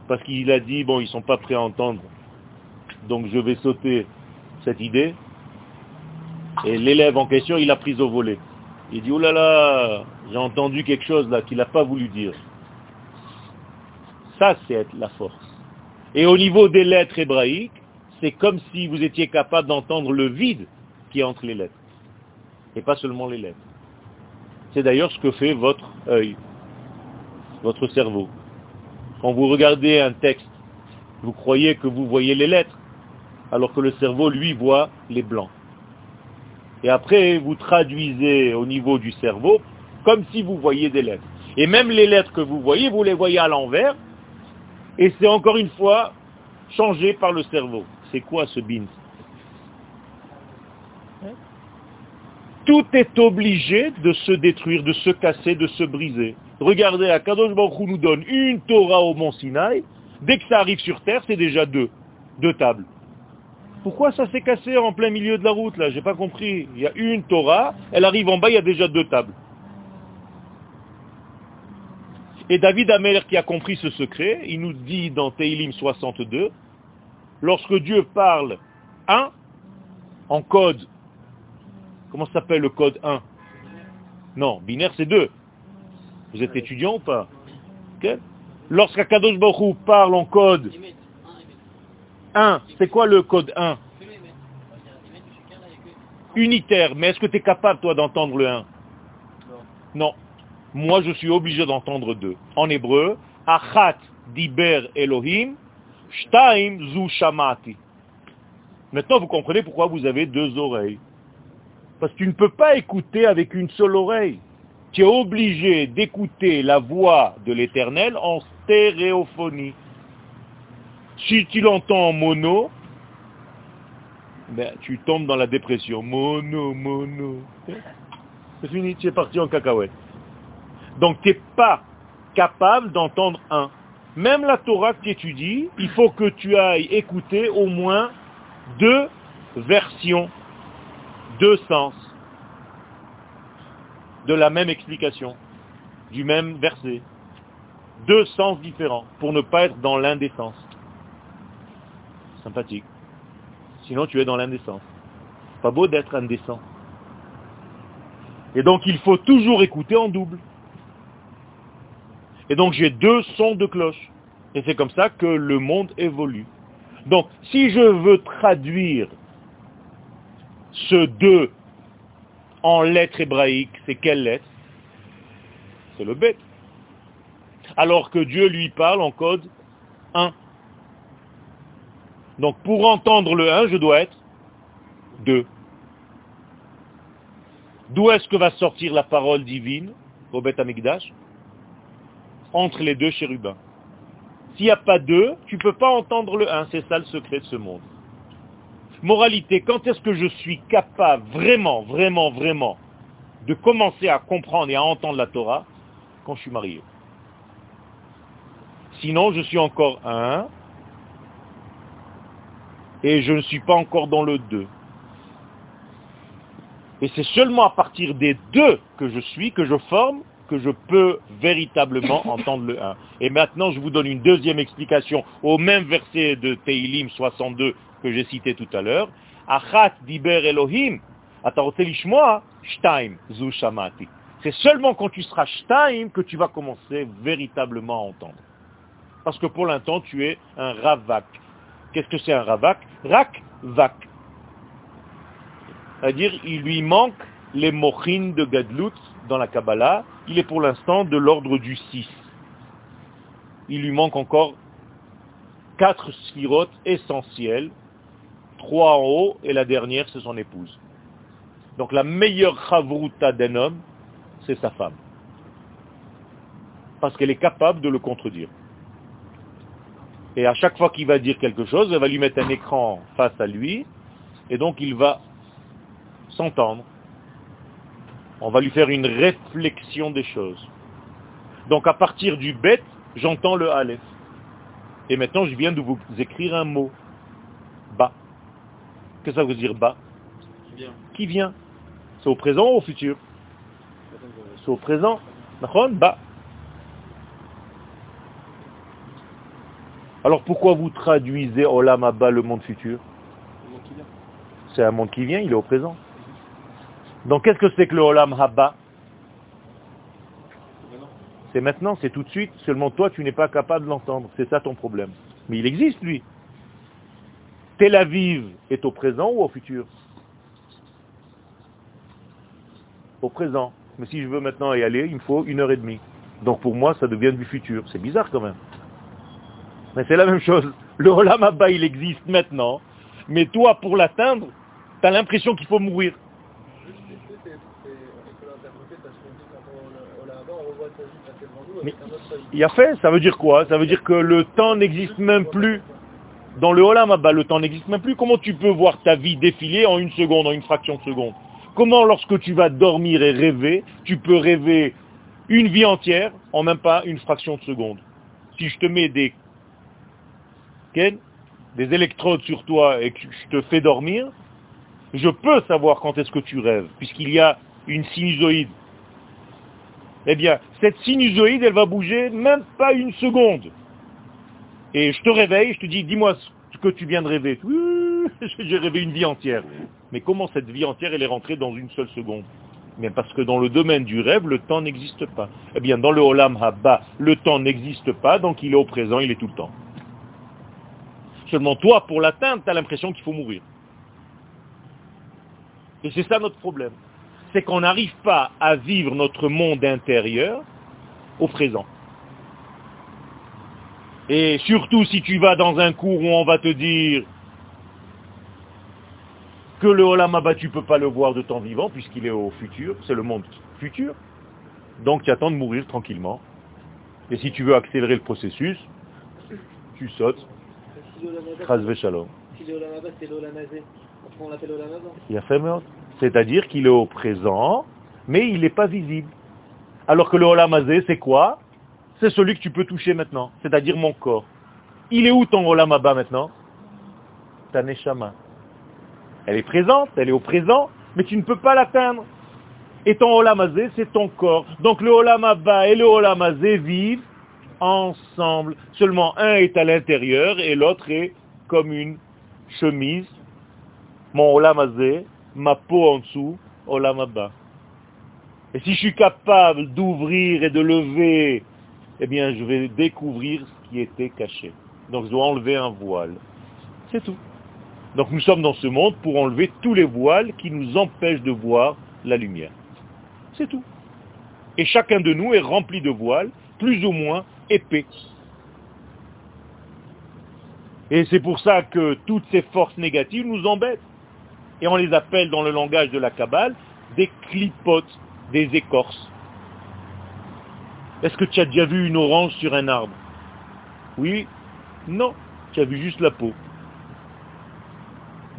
parce qu'il a dit, bon, ils ne sont pas prêts à entendre, donc je vais sauter cette idée. Et l'élève en question, il a pris au volet. Il dit, oh là là, j'ai entendu quelque chose là qu'il n'a pas voulu dire. Ça, c'est la force. Et au niveau des lettres hébraïques, c'est comme si vous étiez capable d'entendre le vide qui est entre les lettres. Et pas seulement les lettres. C'est d'ailleurs ce que fait votre œil votre cerveau. Quand vous regardez un texte, vous croyez que vous voyez les lettres, alors que le cerveau, lui, voit les blancs. Et après, vous traduisez au niveau du cerveau comme si vous voyiez des lettres. Et même les lettres que vous voyez, vous les voyez à l'envers, et c'est encore une fois changé par le cerveau. C'est quoi ce bins? Tout est obligé de se détruire, de se casser, de se briser. Regardez, Akadosh Baruch Hu nous donne une Torah au mont Sinaï. Dès que ça arrive sur terre, c'est déjà deux. Deux tables. Pourquoi ça s'est cassé en plein milieu de la route là? J'ai pas compris. Il y a une Torah, elle arrive en bas, il y a déjà deux tables. Et David Amer qui a compris ce secret, il nous dit dans Teilim 62, lorsque Dieu parle 1 en code, comment s'appelle le code 1 Non, binaire c'est 2. Vous êtes étudiant ou pas? Okay. Lorsqu'Akadosh Baruch parle en code 1, c'est quoi le code 1 Unitaire, mais est-ce que tu es capable toi d'entendre le 1 Non. Moi je suis obligé d'entendre 2. En hébreu, Achat diber Elohim, Shtaim zu shamati. Maintenant vous comprenez pourquoi vous avez deux oreilles. Parce que tu ne peux pas écouter avec une seule oreille tu es obligé d'écouter la voix de l'éternel en stéréophonie. Si tu l'entends en mono, ben, tu tombes dans la dépression. Mono, mono. C'est fini, tu es parti en cacahuète. Donc tu n'es pas capable d'entendre un. Même la Torah que tu étudies, il faut que tu ailles écouter au moins deux versions, deux sens de la même explication, du même verset. Deux sens différents, pour ne pas être dans l'indécence. Sympathique. Sinon tu es dans l'indécence. Pas beau d'être indécent. Et donc il faut toujours écouter en double. Et donc j'ai deux sons de cloche. Et c'est comme ça que le monde évolue. Donc si je veux traduire ce deux en lettres hébraïques, c'est quelle lettre? C'est le bête. Alors que Dieu lui parle en code 1. Donc pour entendre le 1, je dois être 2. D'où est-ce que va sortir la parole divine au Beth Entre les deux chérubins. S'il n'y a pas deux, tu ne peux pas entendre le 1. C'est ça le secret de ce monde. Moralité, quand est-ce que je suis capable vraiment, vraiment, vraiment de commencer à comprendre et à entendre la Torah? Quand je suis marié. Sinon, je suis encore un et je ne suis pas encore dans le deux. Et c'est seulement à partir des deux que je suis, que je forme, que je peux véritablement [coughs] entendre le 1. Et maintenant, je vous donne une deuxième explication au même verset de Teilim 62 que j'ai cité tout à l'heure. Achat diber Elohim, shtaim zu shamati. C'est seulement quand tu seras shtaim que tu vas commencer véritablement à entendre. Parce que pour l'instant, tu es un ravak. Qu'est-ce que c'est un ravak? Rak, vak. C'est-à-dire, il lui manque les mochines de Gadlut dans la Kabbalah. Il est pour l'instant de l'ordre du 6. Il lui manque encore quatre sphirotes essentielles. Trois en haut et la dernière, c'est son épouse. Donc la meilleure chavruta d'un homme, c'est sa femme. Parce qu'elle est capable de le contredire. Et à chaque fois qu'il va dire quelque chose, elle va lui mettre un écran face à lui, et donc il va s'entendre. On va lui faire une réflexion des choses. Donc à partir du bête, j'entends le Aleph. Et maintenant, je viens de vous écrire un mot. Ba. Qu'est-ce que ça veut dire ba Qui vient? C'est au présent ou au futur? C'est au présent. Ba. Alors pourquoi vous traduisez Olam Abba le monde futur C'est un monde qui vient, il est au présent. Donc qu'est-ce que c'est que le Olam Haba C'est maintenant, c'est tout de suite, seulement toi tu n'es pas capable de l'entendre, c'est ça ton problème. Mais il existe lui. Tel Aviv est au présent ou au futur? Au présent. Mais si je veux maintenant y aller, il me faut une heure et demie. Donc pour moi, ça devient du futur. C'est bizarre quand même. Mais c'est la même chose. [laughs] Le Olam Abba, il existe maintenant. Mais toi, pour l'atteindre, tu as l'impression qu'il faut mourir. il a fait, ça veut dire quoi? Ça veut dire que le temps n'existe même plus. Dans le Olam Abba, le temps n'existe même plus. Comment tu peux voir ta vie défiler en une seconde, en une fraction de seconde? Comment, lorsque tu vas dormir et rêver, tu peux rêver une vie entière en même pas une fraction de seconde? Si je te mets des, des électrodes sur toi et que je te fais dormir, je peux savoir quand est-ce que tu rêves, puisqu'il y a une sinusoïde eh bien, cette sinusoïde, elle va bouger même pas une seconde. Et je te réveille, je te dis, dis-moi ce que tu viens de rêver. [laughs] J'ai rêvé une vie entière. Mais comment cette vie entière, elle est rentrée dans une seule seconde? Mais parce que dans le domaine du rêve, le temps n'existe pas. Eh bien, dans le Olam Haba, le temps n'existe pas, donc il est au présent, il est tout le temps. Seulement toi, pour l'atteindre, tu as l'impression qu'il faut mourir. Et c'est ça notre problème c'est qu'on n'arrive pas à vivre notre monde intérieur au présent. Et surtout si tu vas dans un cours où on va te dire que le Olam Abba, tu ne peux pas le voir de temps vivant puisqu'il est au futur, c'est le monde futur. Donc tu attends de mourir tranquillement. Et si tu veux accélérer le processus, tu sautes. Il a fait c'est-à-dire qu'il est au présent, mais il n'est pas visible. Alors que le Olamazé, c'est quoi? C'est celui que tu peux toucher maintenant, c'est-à-dire mon corps. Il est où ton Olamaba maintenant? Ta Neshama. Elle est présente, elle est au présent, mais tu ne peux pas l'atteindre. Et ton Olamazé, c'est ton corps. Donc le Olamaba et le Olamazé vivent ensemble. Seulement un est à l'intérieur et l'autre est comme une chemise. Mon Olamazé ma peau en dessous, olamaba. Et si je suis capable d'ouvrir et de lever, eh bien, je vais découvrir ce qui était caché. Donc, je dois enlever un voile. C'est tout. Donc, nous sommes dans ce monde pour enlever tous les voiles qui nous empêchent de voir la lumière. C'est tout. Et chacun de nous est rempli de voiles, plus ou moins épais. Et c'est pour ça que toutes ces forces négatives nous embêtent. Et on les appelle dans le langage de la Kabbale des clipotes, des écorces. Est-ce que tu as déjà vu une orange sur un arbre? Oui Non, tu as vu juste la peau.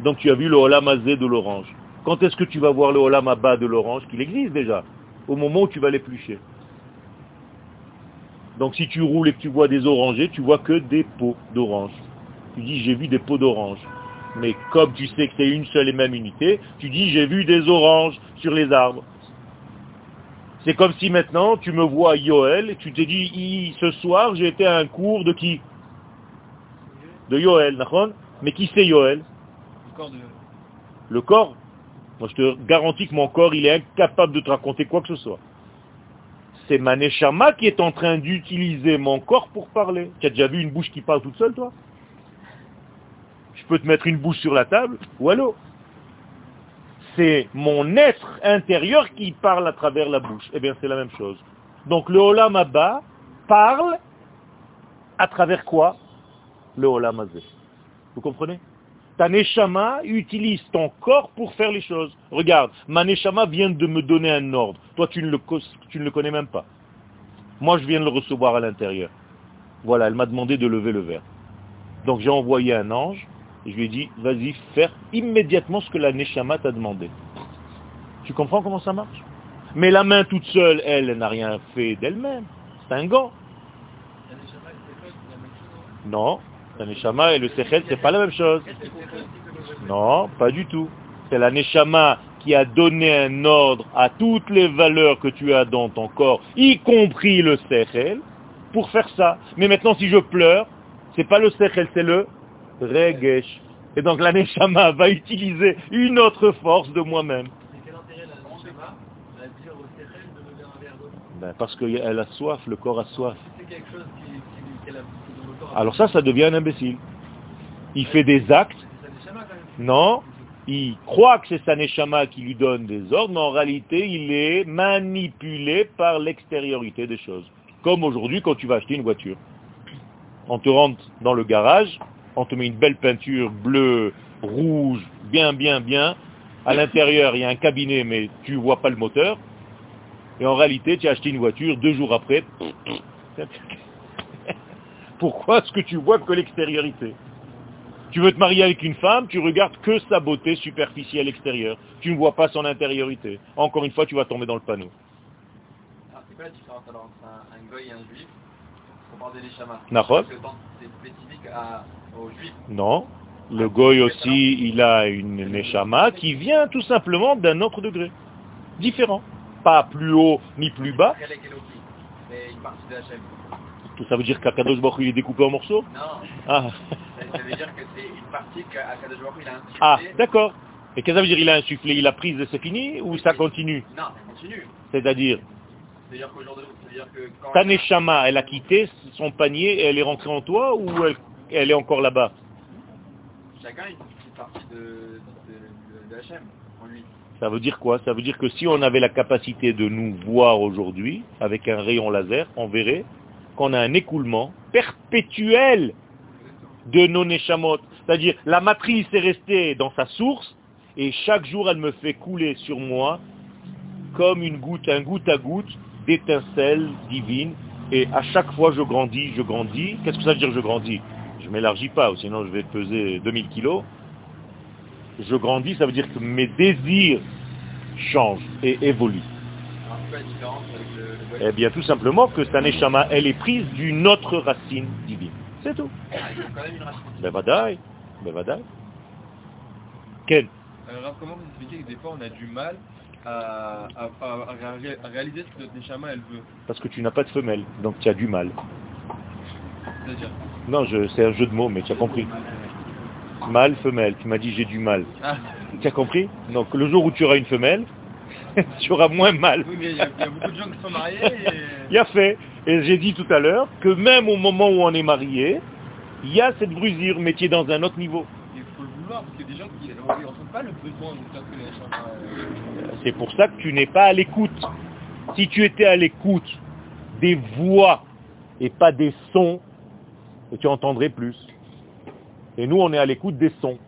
Donc tu as vu le olamazé de l'orange. Quand est-ce que tu vas voir le olamaba de l'orange? Qu'il existe déjà, au moment où tu vas l'éplucher. Donc si tu roules et que tu vois des orangers, tu vois que des peaux d'orange. Tu dis j'ai vu des peaux d'orange. Mais comme tu sais que c'est une seule et même unité, tu dis j'ai vu des oranges sur les arbres. C'est comme si maintenant tu me vois Yoel et tu te dis ce soir j'ai été à un cours de qui? De Yoel, d'accord? Mais qui c'est Yoel Le corps de... Le corps? Moi je te garantis que mon corps il est incapable de te raconter quoi que ce soit. C'est Maneshama qui est en train d'utiliser mon corps pour parler. Tu as déjà vu une bouche qui parle toute seule toi? Je peux te mettre une bouche sur la table ou c'est mon être intérieur qui parle à travers la bouche. Eh bien, c'est la même chose. Donc, le Olam parle à travers quoi? Le Olam Azeh. Vous comprenez? Ta Neshama utilise ton corps pour faire les choses. Regarde, ma Neshama vient de me donner un ordre. Toi, tu ne le, tu ne le connais même pas. Moi, je viens de le recevoir à l'intérieur. Voilà, elle m'a demandé de lever le verre. Donc, j'ai envoyé un ange et je lui ai dit, vas-y, faire immédiatement ce que la Neshama t'a demandé. Tu comprends comment ça marche? Mais la main toute seule, elle, n'a rien fait d'elle-même. C'est un gant. Non, la Neshama et le Sechel, c'est pas la même chose. Non, pas du tout. C'est la Neshama qui a donné un ordre à toutes les valeurs que tu as dans ton corps, y compris le Sechel, pour faire ça. Mais maintenant, si je pleure, c'est pas le Sechel, c'est le Regesh. Et donc la Neshama va utiliser une autre force de moi-même. Ben, parce qu'elle a soif, le corps a soif. Alors ça, ça devient un imbécile. Il fait des actes. Non, il croit que c'est sa Neshama qui lui donne des ordres, mais en réalité, il est manipulé par l'extériorité des choses. Comme aujourd'hui, quand tu vas acheter une voiture. On te rentre dans le garage, on te met une belle peinture bleue, rouge, bien, bien, bien. À l'intérieur, il y a un cabinet, mais tu ne vois pas le moteur. Et en réalité, tu as acheté une voiture, deux jours après, [laughs] pourquoi est-ce que tu vois que l'extériorité? Tu veux te marier avec une femme, tu regardes que sa beauté superficielle extérieure. Tu ne vois pas son intériorité. Encore une fois, tu vas tomber dans le panneau. Ah, c'est quoi la différence alors entre un, un goy et un juif? On parle des C'est spécifique à non. Le goy aussi, il a une neshama qui vient tout simplement d'un autre degré. Différent. Pas plus haut ni plus bas. Ça veut dire qu'Akadosh Baruch il est découpé en morceaux Non. Ah. Ça veut dire que c'est une partie qu'Akadosh Baruch il a insufflé. Ah, d'accord. Et qu'est-ce que ça veut dire il a insufflé Il a prise et c'est fini Ou ça continue Non, ça continue. C'est-à-dire C'est-à-dire qu'aujourd'hui, Ta neshama, elle a quitté son panier et elle est rentrée en toi ou elle, elle est encore là-bas Chacun une petite partie de, de, de, en lui. Ça veut dire quoi? Ça veut dire que si on avait la capacité de nous voir aujourd'hui, avec un rayon laser, on verrait qu'on a un écoulement perpétuel de nos neshamot. C'est-à-dire, la matrice est restée dans sa source, et chaque jour, elle me fait couler sur moi comme une goutte, un goutte à goutte d'étincelles divines. Et à chaque fois, je grandis, je grandis. Qu'est-ce que ça veut dire je grandis? Je m'élargis pas, sinon je vais peser 2000 kilos. Je grandis, ça veut dire que mes désirs changent et évoluent. Eh bien, tout simplement que cette neshama, elle est prise d'une autre racine divine. C'est tout. Ben vadaï. Ben vadaï. Quel Alors, comment vous expliquez que des fois on a du mal à, réaliser ce que notre neshama elle veut? Parce que tu n'as pas de femelle, donc tu as du mal. C'est-à-dire? Non, c'est un jeu de mots, mais tu as compris. Mâle, femelle. Tu m'as dit j'ai du mal. Ah. Tu as compris? Donc le jour où tu auras une femelle, [laughs] tu auras moins mal. Oui, mais il y, a beaucoup de gens qui sont mariés. Il y a fait. Et j'ai dit tout à l'heure que même au moment où on est marié, il y a cette brusure, mais tu es dans un autre niveau. Il faut le vouloir, parce qu'il y a des gens qui n'ont pas le besoin de faire que C'est pour ça que tu n'es pas à l'écoute. Si tu étais à l'écoute des voix et pas des sons, tu entendrais plus. Et nous, on est à l'écoute des sons.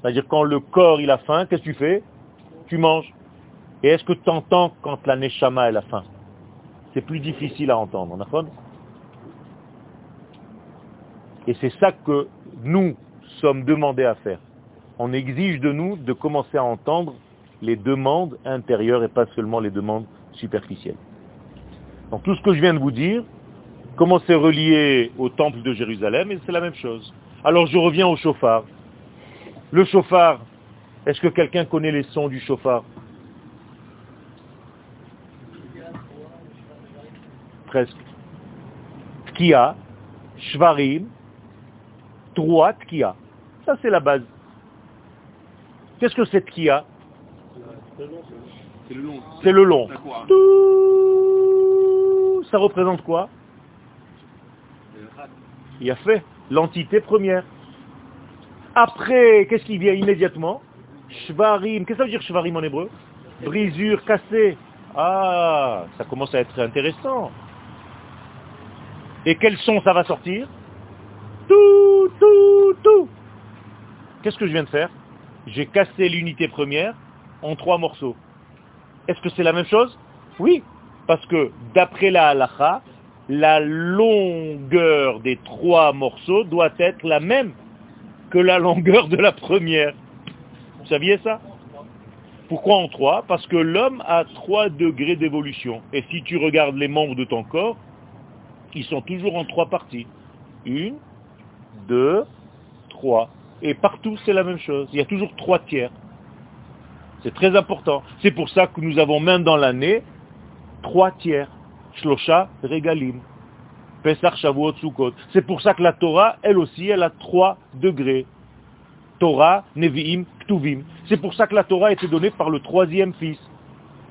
C'est-à-dire quand le corps il a faim, qu'est-ce que tu fais? Tu manges. Et est-ce que tu entends quand la neshama elle a faim? C'est plus difficile à entendre, d'accord? Et c'est ça que nous sommes demandés à faire. On exige de nous de commencer à entendre les demandes intérieures et pas seulement les demandes superficielles. Donc tout ce que je viens de vous dire, Comment c'est relié au temple de Jérusalem Et c'est la même chose. Alors je reviens au chauffard. Le chauffard, est-ce que quelqu'un connaît les sons du chauffard? Presque. Tkia, Shvarim, Trois Tkia. Ça c'est la base. Qu'est-ce que c'est Tkia? C'est le long. C'est le long. Ça représente quoi? Il a fait l'entité première. Après, qu'est-ce qui vient immédiatement? Shvarim. Qu'est-ce que ça veut dire shvarim en hébreu? Brisure, cassée. Ah, ça commence à être intéressant. Et quel son ça va sortir Tout, tout, tout. Qu'est-ce que je viens de faire J'ai cassé l'unité première en trois morceaux. Est-ce que c'est la même chose Oui, parce que d'après la halacha, la longueur des trois morceaux doit être la même que la longueur de la première. Vous saviez ça Pourquoi en trois? Parce que l'homme a trois degrés d'évolution. Et si tu regardes les membres de ton corps, ils sont toujours en trois parties. Une, deux, trois. Et partout, c'est la même chose. Il y a toujours trois tiers. C'est très important. C'est pour ça que nous avons même dans l'année trois tiers. Shlosha, Regalim. Pesach, Shavuot. C'est pour ça que la Torah, elle aussi, elle a trois degrés. Torah, Nevi'im, Ktuvim. C'est pour ça que la Torah a été donnée par le troisième fils.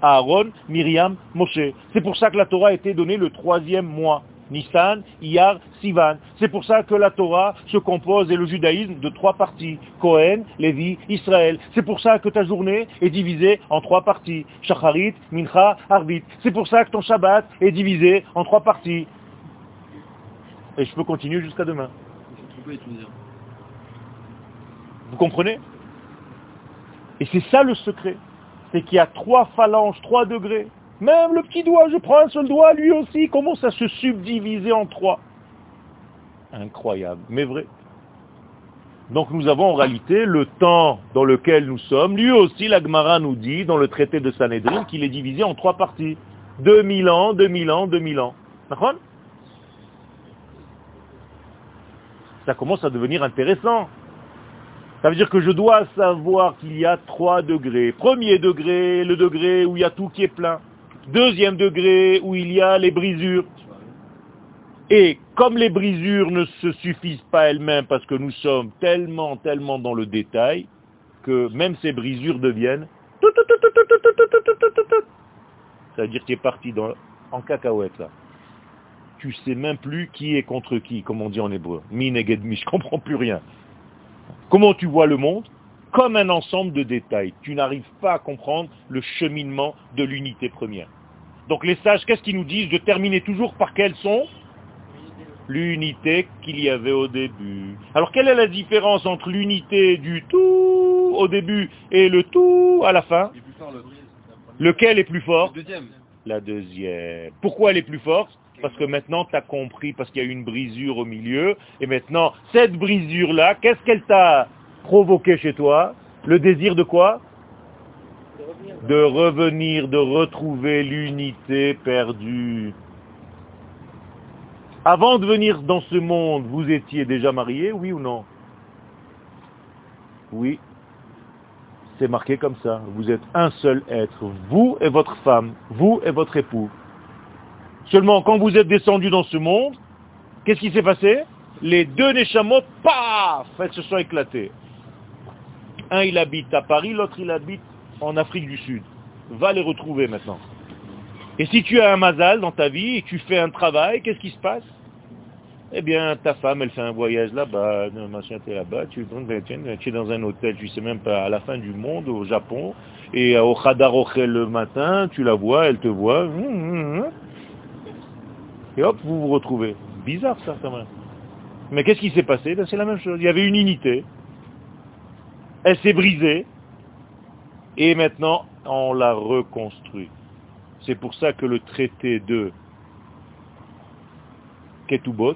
Aaron, Myriam, Moshe. C'est pour ça que la Torah a été donnée le troisième mois. Nissan, Iyar, Sivan. C'est pour ça que la Torah se compose et le judaïsme de trois parties. Cohen, Lévi, Israël. C'est pour ça que ta journée est divisée en trois parties. Shacharit, Mincha, Arvit. C'est pour ça que ton Shabbat est divisé en trois parties. Et je peux continuer jusqu'à demain. Vous comprenez? Et c'est ça le secret. C'est qu'il y a trois phalanges, trois degrés. Même le petit doigt, je prends un seul doigt, lui aussi, commence à se subdiviser en trois? Incroyable, mais vrai. Donc nous avons en réalité le temps dans lequel nous sommes. Lui aussi, la Gemara nous dit, dans le traité de Sanhedrin, qu'il est divisé en trois parties. 2000 ans, 2000 ans, 2000 ans. Ça commence à devenir intéressant. Ça veut dire que je dois savoir qu'il y a trois degrés. Premier degré, le degré où il y a tout qui est plein. Deuxième degré où il y a les brisures. Et comme les brisures ne se suffisent pas elles-mêmes parce que nous sommes tellement, tellement dans le détail, que même ces brisures deviennent... Ça veut dire que tu es parti en cacahuète là. Tu sais même plus qui est contre qui, comme on dit en hébreu. Minegedmi, je comprends plus rien. Comment tu vois le monde? Comme un ensemble de détails. Tu n'arrives pas à comprendre le cheminement de l'unité première. Donc les sages, qu'est-ce qu'ils nous disent De terminer toujours par quels sont? L'unité qu'il y avait au début. Alors quelle est la différence entre l'unité du tout au début et le tout à la fin? Lequel est plus fort? La deuxième. Pourquoi elle est plus forte? Parce que maintenant tu as compris, parce qu'il y a une brisure au milieu, et maintenant, cette brisure-là, qu'est-ce qu'elle t'a provoquer chez toi le désir de quoi? De revenir, de retrouver l'unité perdue. Avant de venir dans ce monde, vous étiez déjà marié, oui ou non? Oui. C'est marqué comme ça. Vous êtes un seul être, vous et votre femme, vous et votre époux. Seulement, quand vous êtes descendu dans ce monde, qu'est-ce qui s'est passé? Les deux Neshamot, paf, elles se sont éclatées. Un, il habite à Paris, l'autre, il habite en Afrique du Sud. Va les retrouver maintenant. Et si tu as un mazal dans ta vie et tu fais un travail, qu'est-ce qui se passe? Eh bien, ta femme, elle fait un voyage là-bas, machin, t'es là-bas, tu, tu es dans un hôtel, tu sais même pas, à la fin du monde, au Japon, et au Khadar le matin, tu la vois, elle te voit, hum, hum, hum. et hop, vous vous retrouvez. Bizarre ça, quand même. Mais qu'est-ce qui s'est passé? Ben, C'est la même chose. Il y avait une unité, elle s'est brisée, et maintenant on la reconstruit. C'est pour ça que le traité de Ketubot,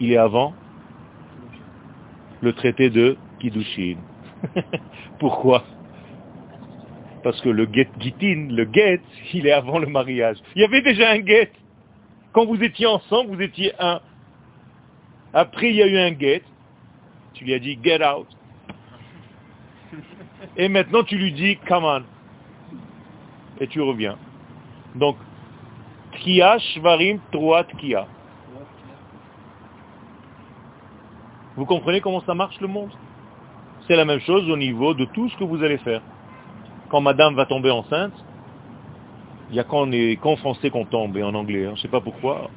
il est avant le traité de Kiddushin. [laughs] Pourquoi? Parce que le get gitin, le get, il est avant le mariage. Il y avait déjà un get. Quand vous étiez ensemble, vous étiez un. Après, il y a eu un get. Tu lui as dit get out. Et maintenant tu lui dis come on. Et tu reviens. Donc, Tkia Shvarim Troat Tkia. Vous comprenez comment ça marche le monde? C'est la même chose au niveau de tout ce que vous allez faire. Quand madame va tomber enceinte, il n'y a qu'en français qu'on tombe et en anglais. Hein. Je ne sais pas pourquoi.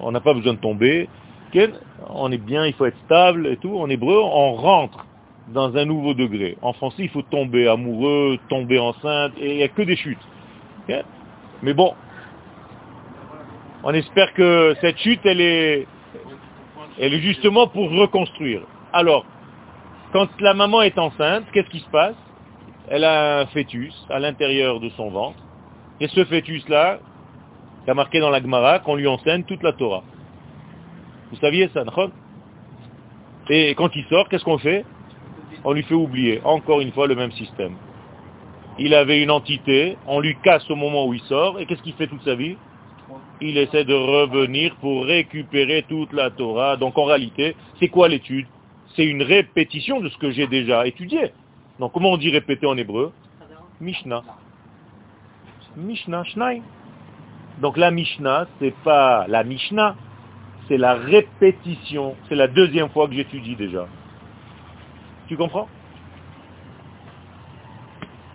On n'a pas besoin de tomber. On est bien, il faut être stable et tout. En hébreu, on rentre dans un nouveau degré. En français, il faut tomber amoureux, tomber enceinte, il n'y a que des chutes. Mais bon, on espère que cette chute, elle est, elle justement pour reconstruire. Alors, quand la maman est enceinte, qu'est-ce qui se passe? Elle a un fœtus à l'intérieur de son ventre. Et ce fœtus-là, il a marqué dans la Gemara qu'on lui enseigne toute la Torah. Vous saviez ça, Et quand il sort, qu'est-ce qu'on fait? On lui fait oublier, encore une fois, le même système. Il avait une entité, on lui casse au moment où il sort, et qu'est-ce qu'il fait toute sa vie? Il essaie de revenir pour récupérer toute la Torah. Donc en réalité, c'est quoi l'étude? C'est une répétition de ce que j'ai déjà étudié. Donc comment on dit répéter en hébreu? Mishnah. Mishnah, Shnai. Donc la Mishnah, c'est pas la Mishnah, c'est la répétition. C'est la deuxième fois que j'étudie déjà. Tu comprends?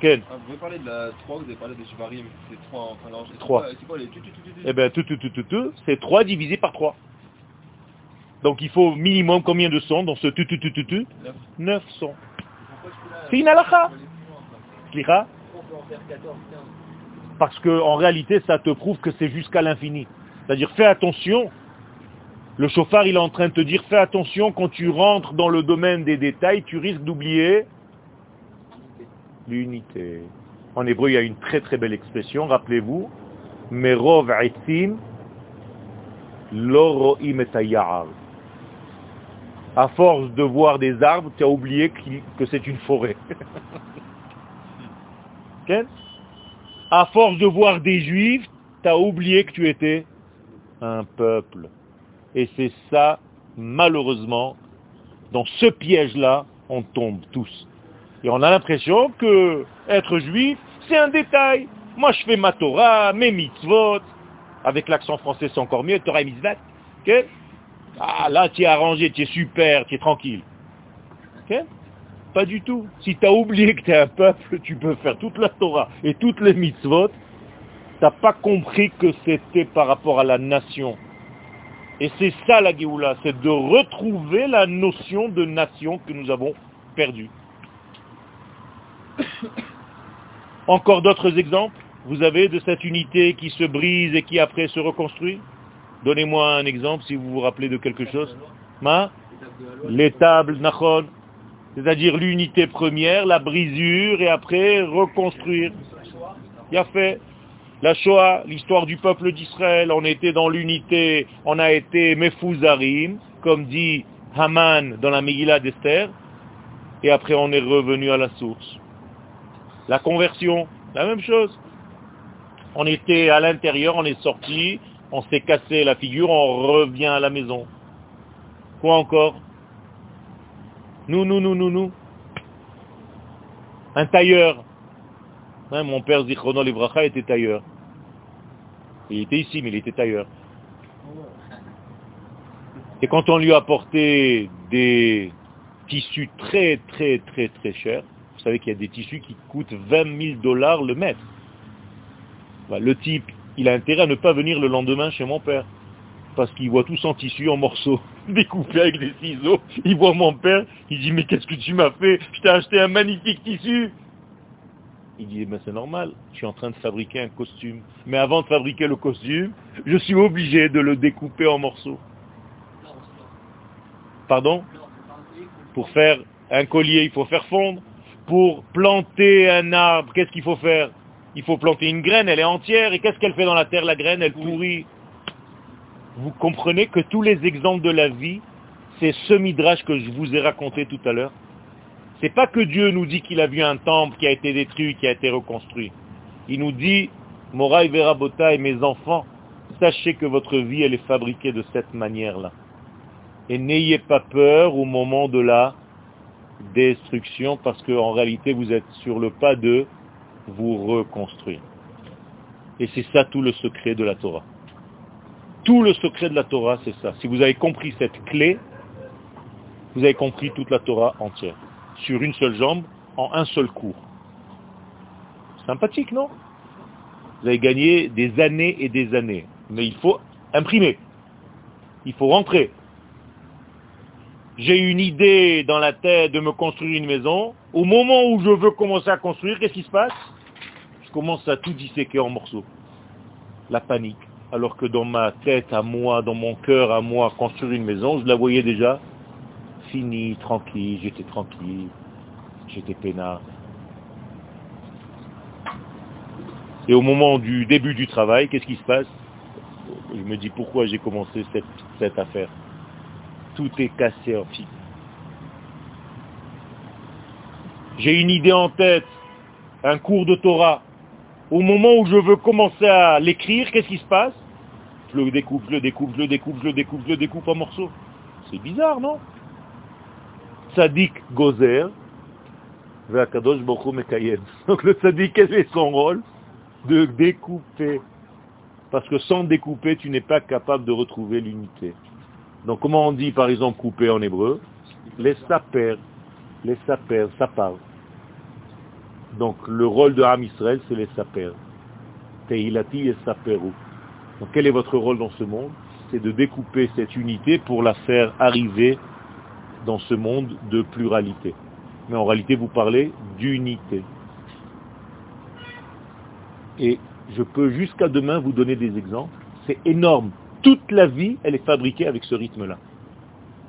Ken ah, Vous avez parlé de la 3, vous avez parlé des Shvarim, c'est 3 enfin alors, 3. C'est quoi les tu, tu, tu, Eh bien, tout, tout, tout, tout, tout, c'est 3 divisé par 3. Donc il faut minimum combien de sons dans ce tu, tu, tu, tu, tu 9 sons. C'est une halakha. Parce qu'en réalité, ça te prouve que c'est jusqu'à l'infini. C'est-à-dire, fais attention. Le chauffard, il est en train de te dire, fais attention, quand tu rentres dans le domaine des détails, tu risques d'oublier l'unité. En hébreu, il y a une très très belle expression, rappelez-vous, Merov etzim loroim et À force de voir des arbres, tu as oublié que c'est une forêt. [laughs] à force de voir des juifs, tu as oublié que tu étais un peuple. Et c'est ça, malheureusement, dans ce piège-là, on tombe tous. Et on a l'impression que être juif, c'est un détail. Moi, je fais ma Torah, mes mitzvot. Avec l'accent français, c'est encore mieux. Torah et mitzvot. Ah, là, tu es arrangé, tu es super, tu es tranquille. Pas du tout. Si tu as oublié que tu es un peuple, tu peux faire toute la Torah et toutes les mitzvot. Tu n'as pas compris que c'était par rapport à la nation. Et c'est ça la Géoula, c'est de retrouver la notion de nation que nous avons perdue. [coughs] Encore d'autres exemples? Vous avez de cette unité qui se brise et qui après se reconstruit? Donnez-moi un exemple si vous vous rappelez de quelque chose. Ma? Les tables, Nachon, c'est-à-dire l'unité première, la brisure, et après reconstruire. Il a fait la Shoah, l'histoire du peuple d'Israël, on était dans l'unité, on a été Mefouzarim, comme dit Haman dans la Megillah d'Esther, et après on est revenu à la source. La conversion, la même chose. On était à l'intérieur, on est sorti, on s'est cassé la figure, on revient à la maison. Quoi encore? Nous, nous, nous, nous, nous. Un tailleur. Hein, mon père Zichrono Livracha était tailleur. Il était ici, mais il était tailleur. Et quand on lui a apporté des tissus très, très, très, très chers, vous savez qu'il y a des tissus qui coûtent 20 000 dollars le mètre. Le type, il a intérêt à ne pas venir le lendemain chez mon père parce qu'il voit tout son tissu en morceaux, [laughs] découpés avec des ciseaux. Il voit mon père, il dit, mais qu'est-ce que tu m'as fait? Je t'ai acheté un magnifique tissu. Il dit, ben c'est normal, je suis en train de fabriquer un costume. Mais avant de fabriquer le costume, je suis obligé de le découper en morceaux. Pardon? Pour faire un collier, il faut faire fondre. Pour planter un arbre, qu'est-ce qu'il faut faire? Il faut planter une graine, elle est entière. Et qu'est-ce qu'elle fait dans la terre, la graine? Elle pourrit vous comprenez que tous les exemples de la vie, c'est ce midrash que je vous ai raconté tout à l'heure. C'est pas que Dieu nous dit qu'il a vu un temple qui a été détruit, qui a été reconstruit. Il nous dit, Moraï Verabota et mes enfants, sachez que votre vie, elle est fabriquée de cette manière-là. Et n'ayez pas peur au moment de la destruction parce qu'en réalité vous êtes sur le pas de vous reconstruire. Et c'est ça tout le secret de la Torah. Tout le secret de la Torah, c'est ça. Si vous avez compris cette clé, vous avez compris toute la Torah entière. Sur une seule jambe, en un seul cours. Sympathique, non? Vous avez gagné des années et des années. Mais il faut imprimer. Il faut rentrer. J'ai une idée dans la tête de me construire une maison. Au moment où je veux commencer à construire, qu'est-ce qui se passe? Je commence à tout disséquer en morceaux. La panique. Alors que dans ma tête à moi, dans mon cœur à moi, construire une maison, je la voyais déjà finie, tranquille, j'étais tranquille, j'étais peinard. Et au moment du début du travail, qu'est-ce qui se passe? Je me dis pourquoi j'ai commencé cette, cette affaire? Tout est cassé en fil. J'ai une idée en tête, un cours de Torah. Au moment où je veux commencer à l'écrire, qu'est-ce qui se passe? Je le découpe, je le découpe, je le découpe, je le découpe, je le découpe en morceaux. C'est bizarre, non? Tzadik [laughs] Gozer, donc le tzaddik, quel est son rôle? De découper. Parce que sans découper, tu n'es pas capable de retrouver l'unité. Donc comment on dit par exemple couper en hébreu? Les saper, les saper, ça parle. Donc le rôle de Ham Israël, c'est les saper. Teilati et saperu. Donc quel est votre rôle dans ce monde? C'est de découper cette unité pour la faire arriver dans ce monde de pluralité. Mais en réalité, vous parlez d'unité. Et je peux jusqu'à demain vous donner des exemples. C'est énorme toute la vie, elle est fabriquée avec ce rythme-là.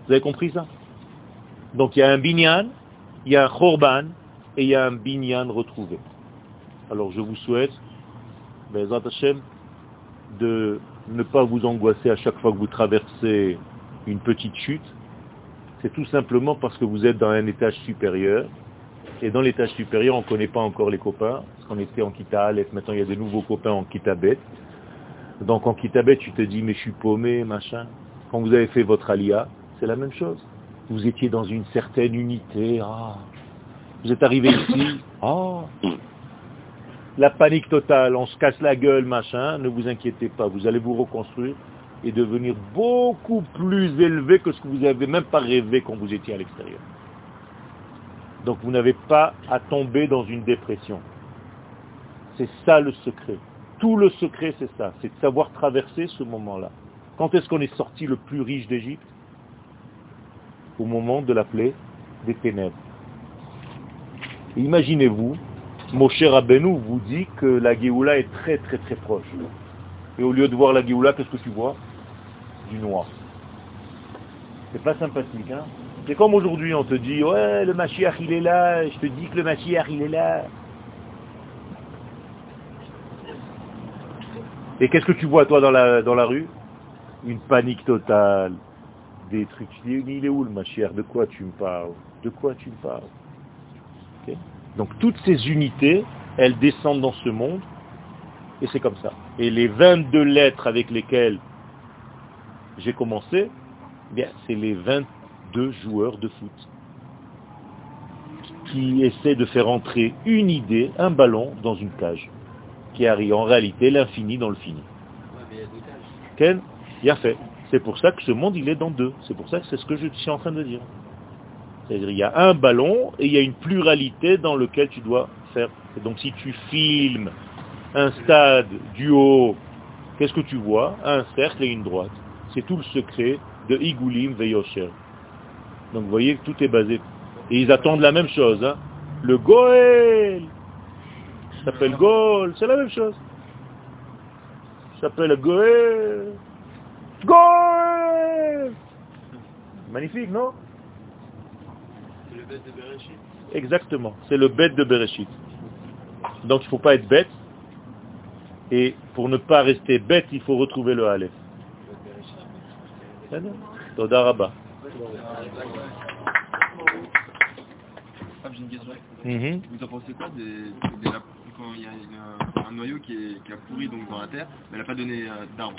Vous avez compris ça? Donc il y a un binyan, il y a un chorban, et il y a un binyan retrouvé. Alors je vous souhaite, de ne pas vous angoisser à chaque fois que vous traversez une petite chute. C'est tout simplement parce que vous êtes dans un étage supérieur. Et dans l'étage supérieur, on ne connaît pas encore les copains. Parce qu'on était en Kita Aleph, maintenant il y a des nouveaux copains en Kita Bet. Donc en Kitabet, tu te dis, mais je suis paumé, machin. Quand vous avez fait votre alia, c'est la même chose. Vous étiez dans une certaine unité. Ah. Vous êtes arrivé ici. Ah. La panique totale, on se casse la gueule, machin. Ne vous inquiétez pas, vous allez vous reconstruire et devenir beaucoup plus élevé que ce que vous n'avez même pas rêvé quand vous étiez à l'extérieur. Donc vous n'avez pas à tomber dans une dépression. C'est ça le secret. Tout le secret, c'est ça, c'est de savoir traverser ce moment-là. Quand est-ce qu'on est sorti le plus riche d'Égypte? Au moment de la plaie des ténèbres. Imaginez-vous, mon cher Rabbeinu vous dit que la Géoula est très très très proche. Et au lieu de voir la Géoula, qu'est-ce que tu vois? Du noir. C'est pas sympathique, hein C'est comme aujourd'hui, on te dit, ouais, le Mashiach il est là, je te dis que le Mashiach il est là. Et qu'est-ce que tu vois toi dans la, dans la rue? Une panique totale. Des trucs. Tu dis, il est où le Mashiach? De quoi tu me parles? De quoi tu me parles? Donc toutes ces unités, elles descendent dans ce monde, et c'est comme ça. Et les 22 lettres avec lesquelles j'ai commencé, eh c'est les 22 joueurs de foot qui essaient de faire entrer une idée, un ballon, dans une cage qui arrive en réalité l'infini dans le fini. Ken, il a fait. C'est pour ça que ce monde, il est dans deux. C'est pour ça que c'est ce que je suis en train de dire. C'est-à-dire, il y a un ballon et il y a une pluralité dans lequel tu dois faire. Donc, si tu filmes un stade du haut, qu'est-ce que tu vois? Un cercle et une droite. C'est tout le secret de Igulim Veyosher. Donc, vous voyez, tout est basé. Et ils attendent la même chose. Hein. Le Goël s'appelle Gaulle, c'est la même chose. Ça s'appelle Goël. Goël Magnifique, non? C'est le bête de Bereshit. Exactement, c'est le bête de Bereshit. Donc il ne faut pas être bête. Et pour ne pas rester bête, il faut retrouver le Aleph. Toda Rabba. Mhm. Vous en pensez quoi des, des, quand il y a un noyau qui, est, qui a pourri donc dans la terre, mais elle n'a pas donné euh, d'arbre?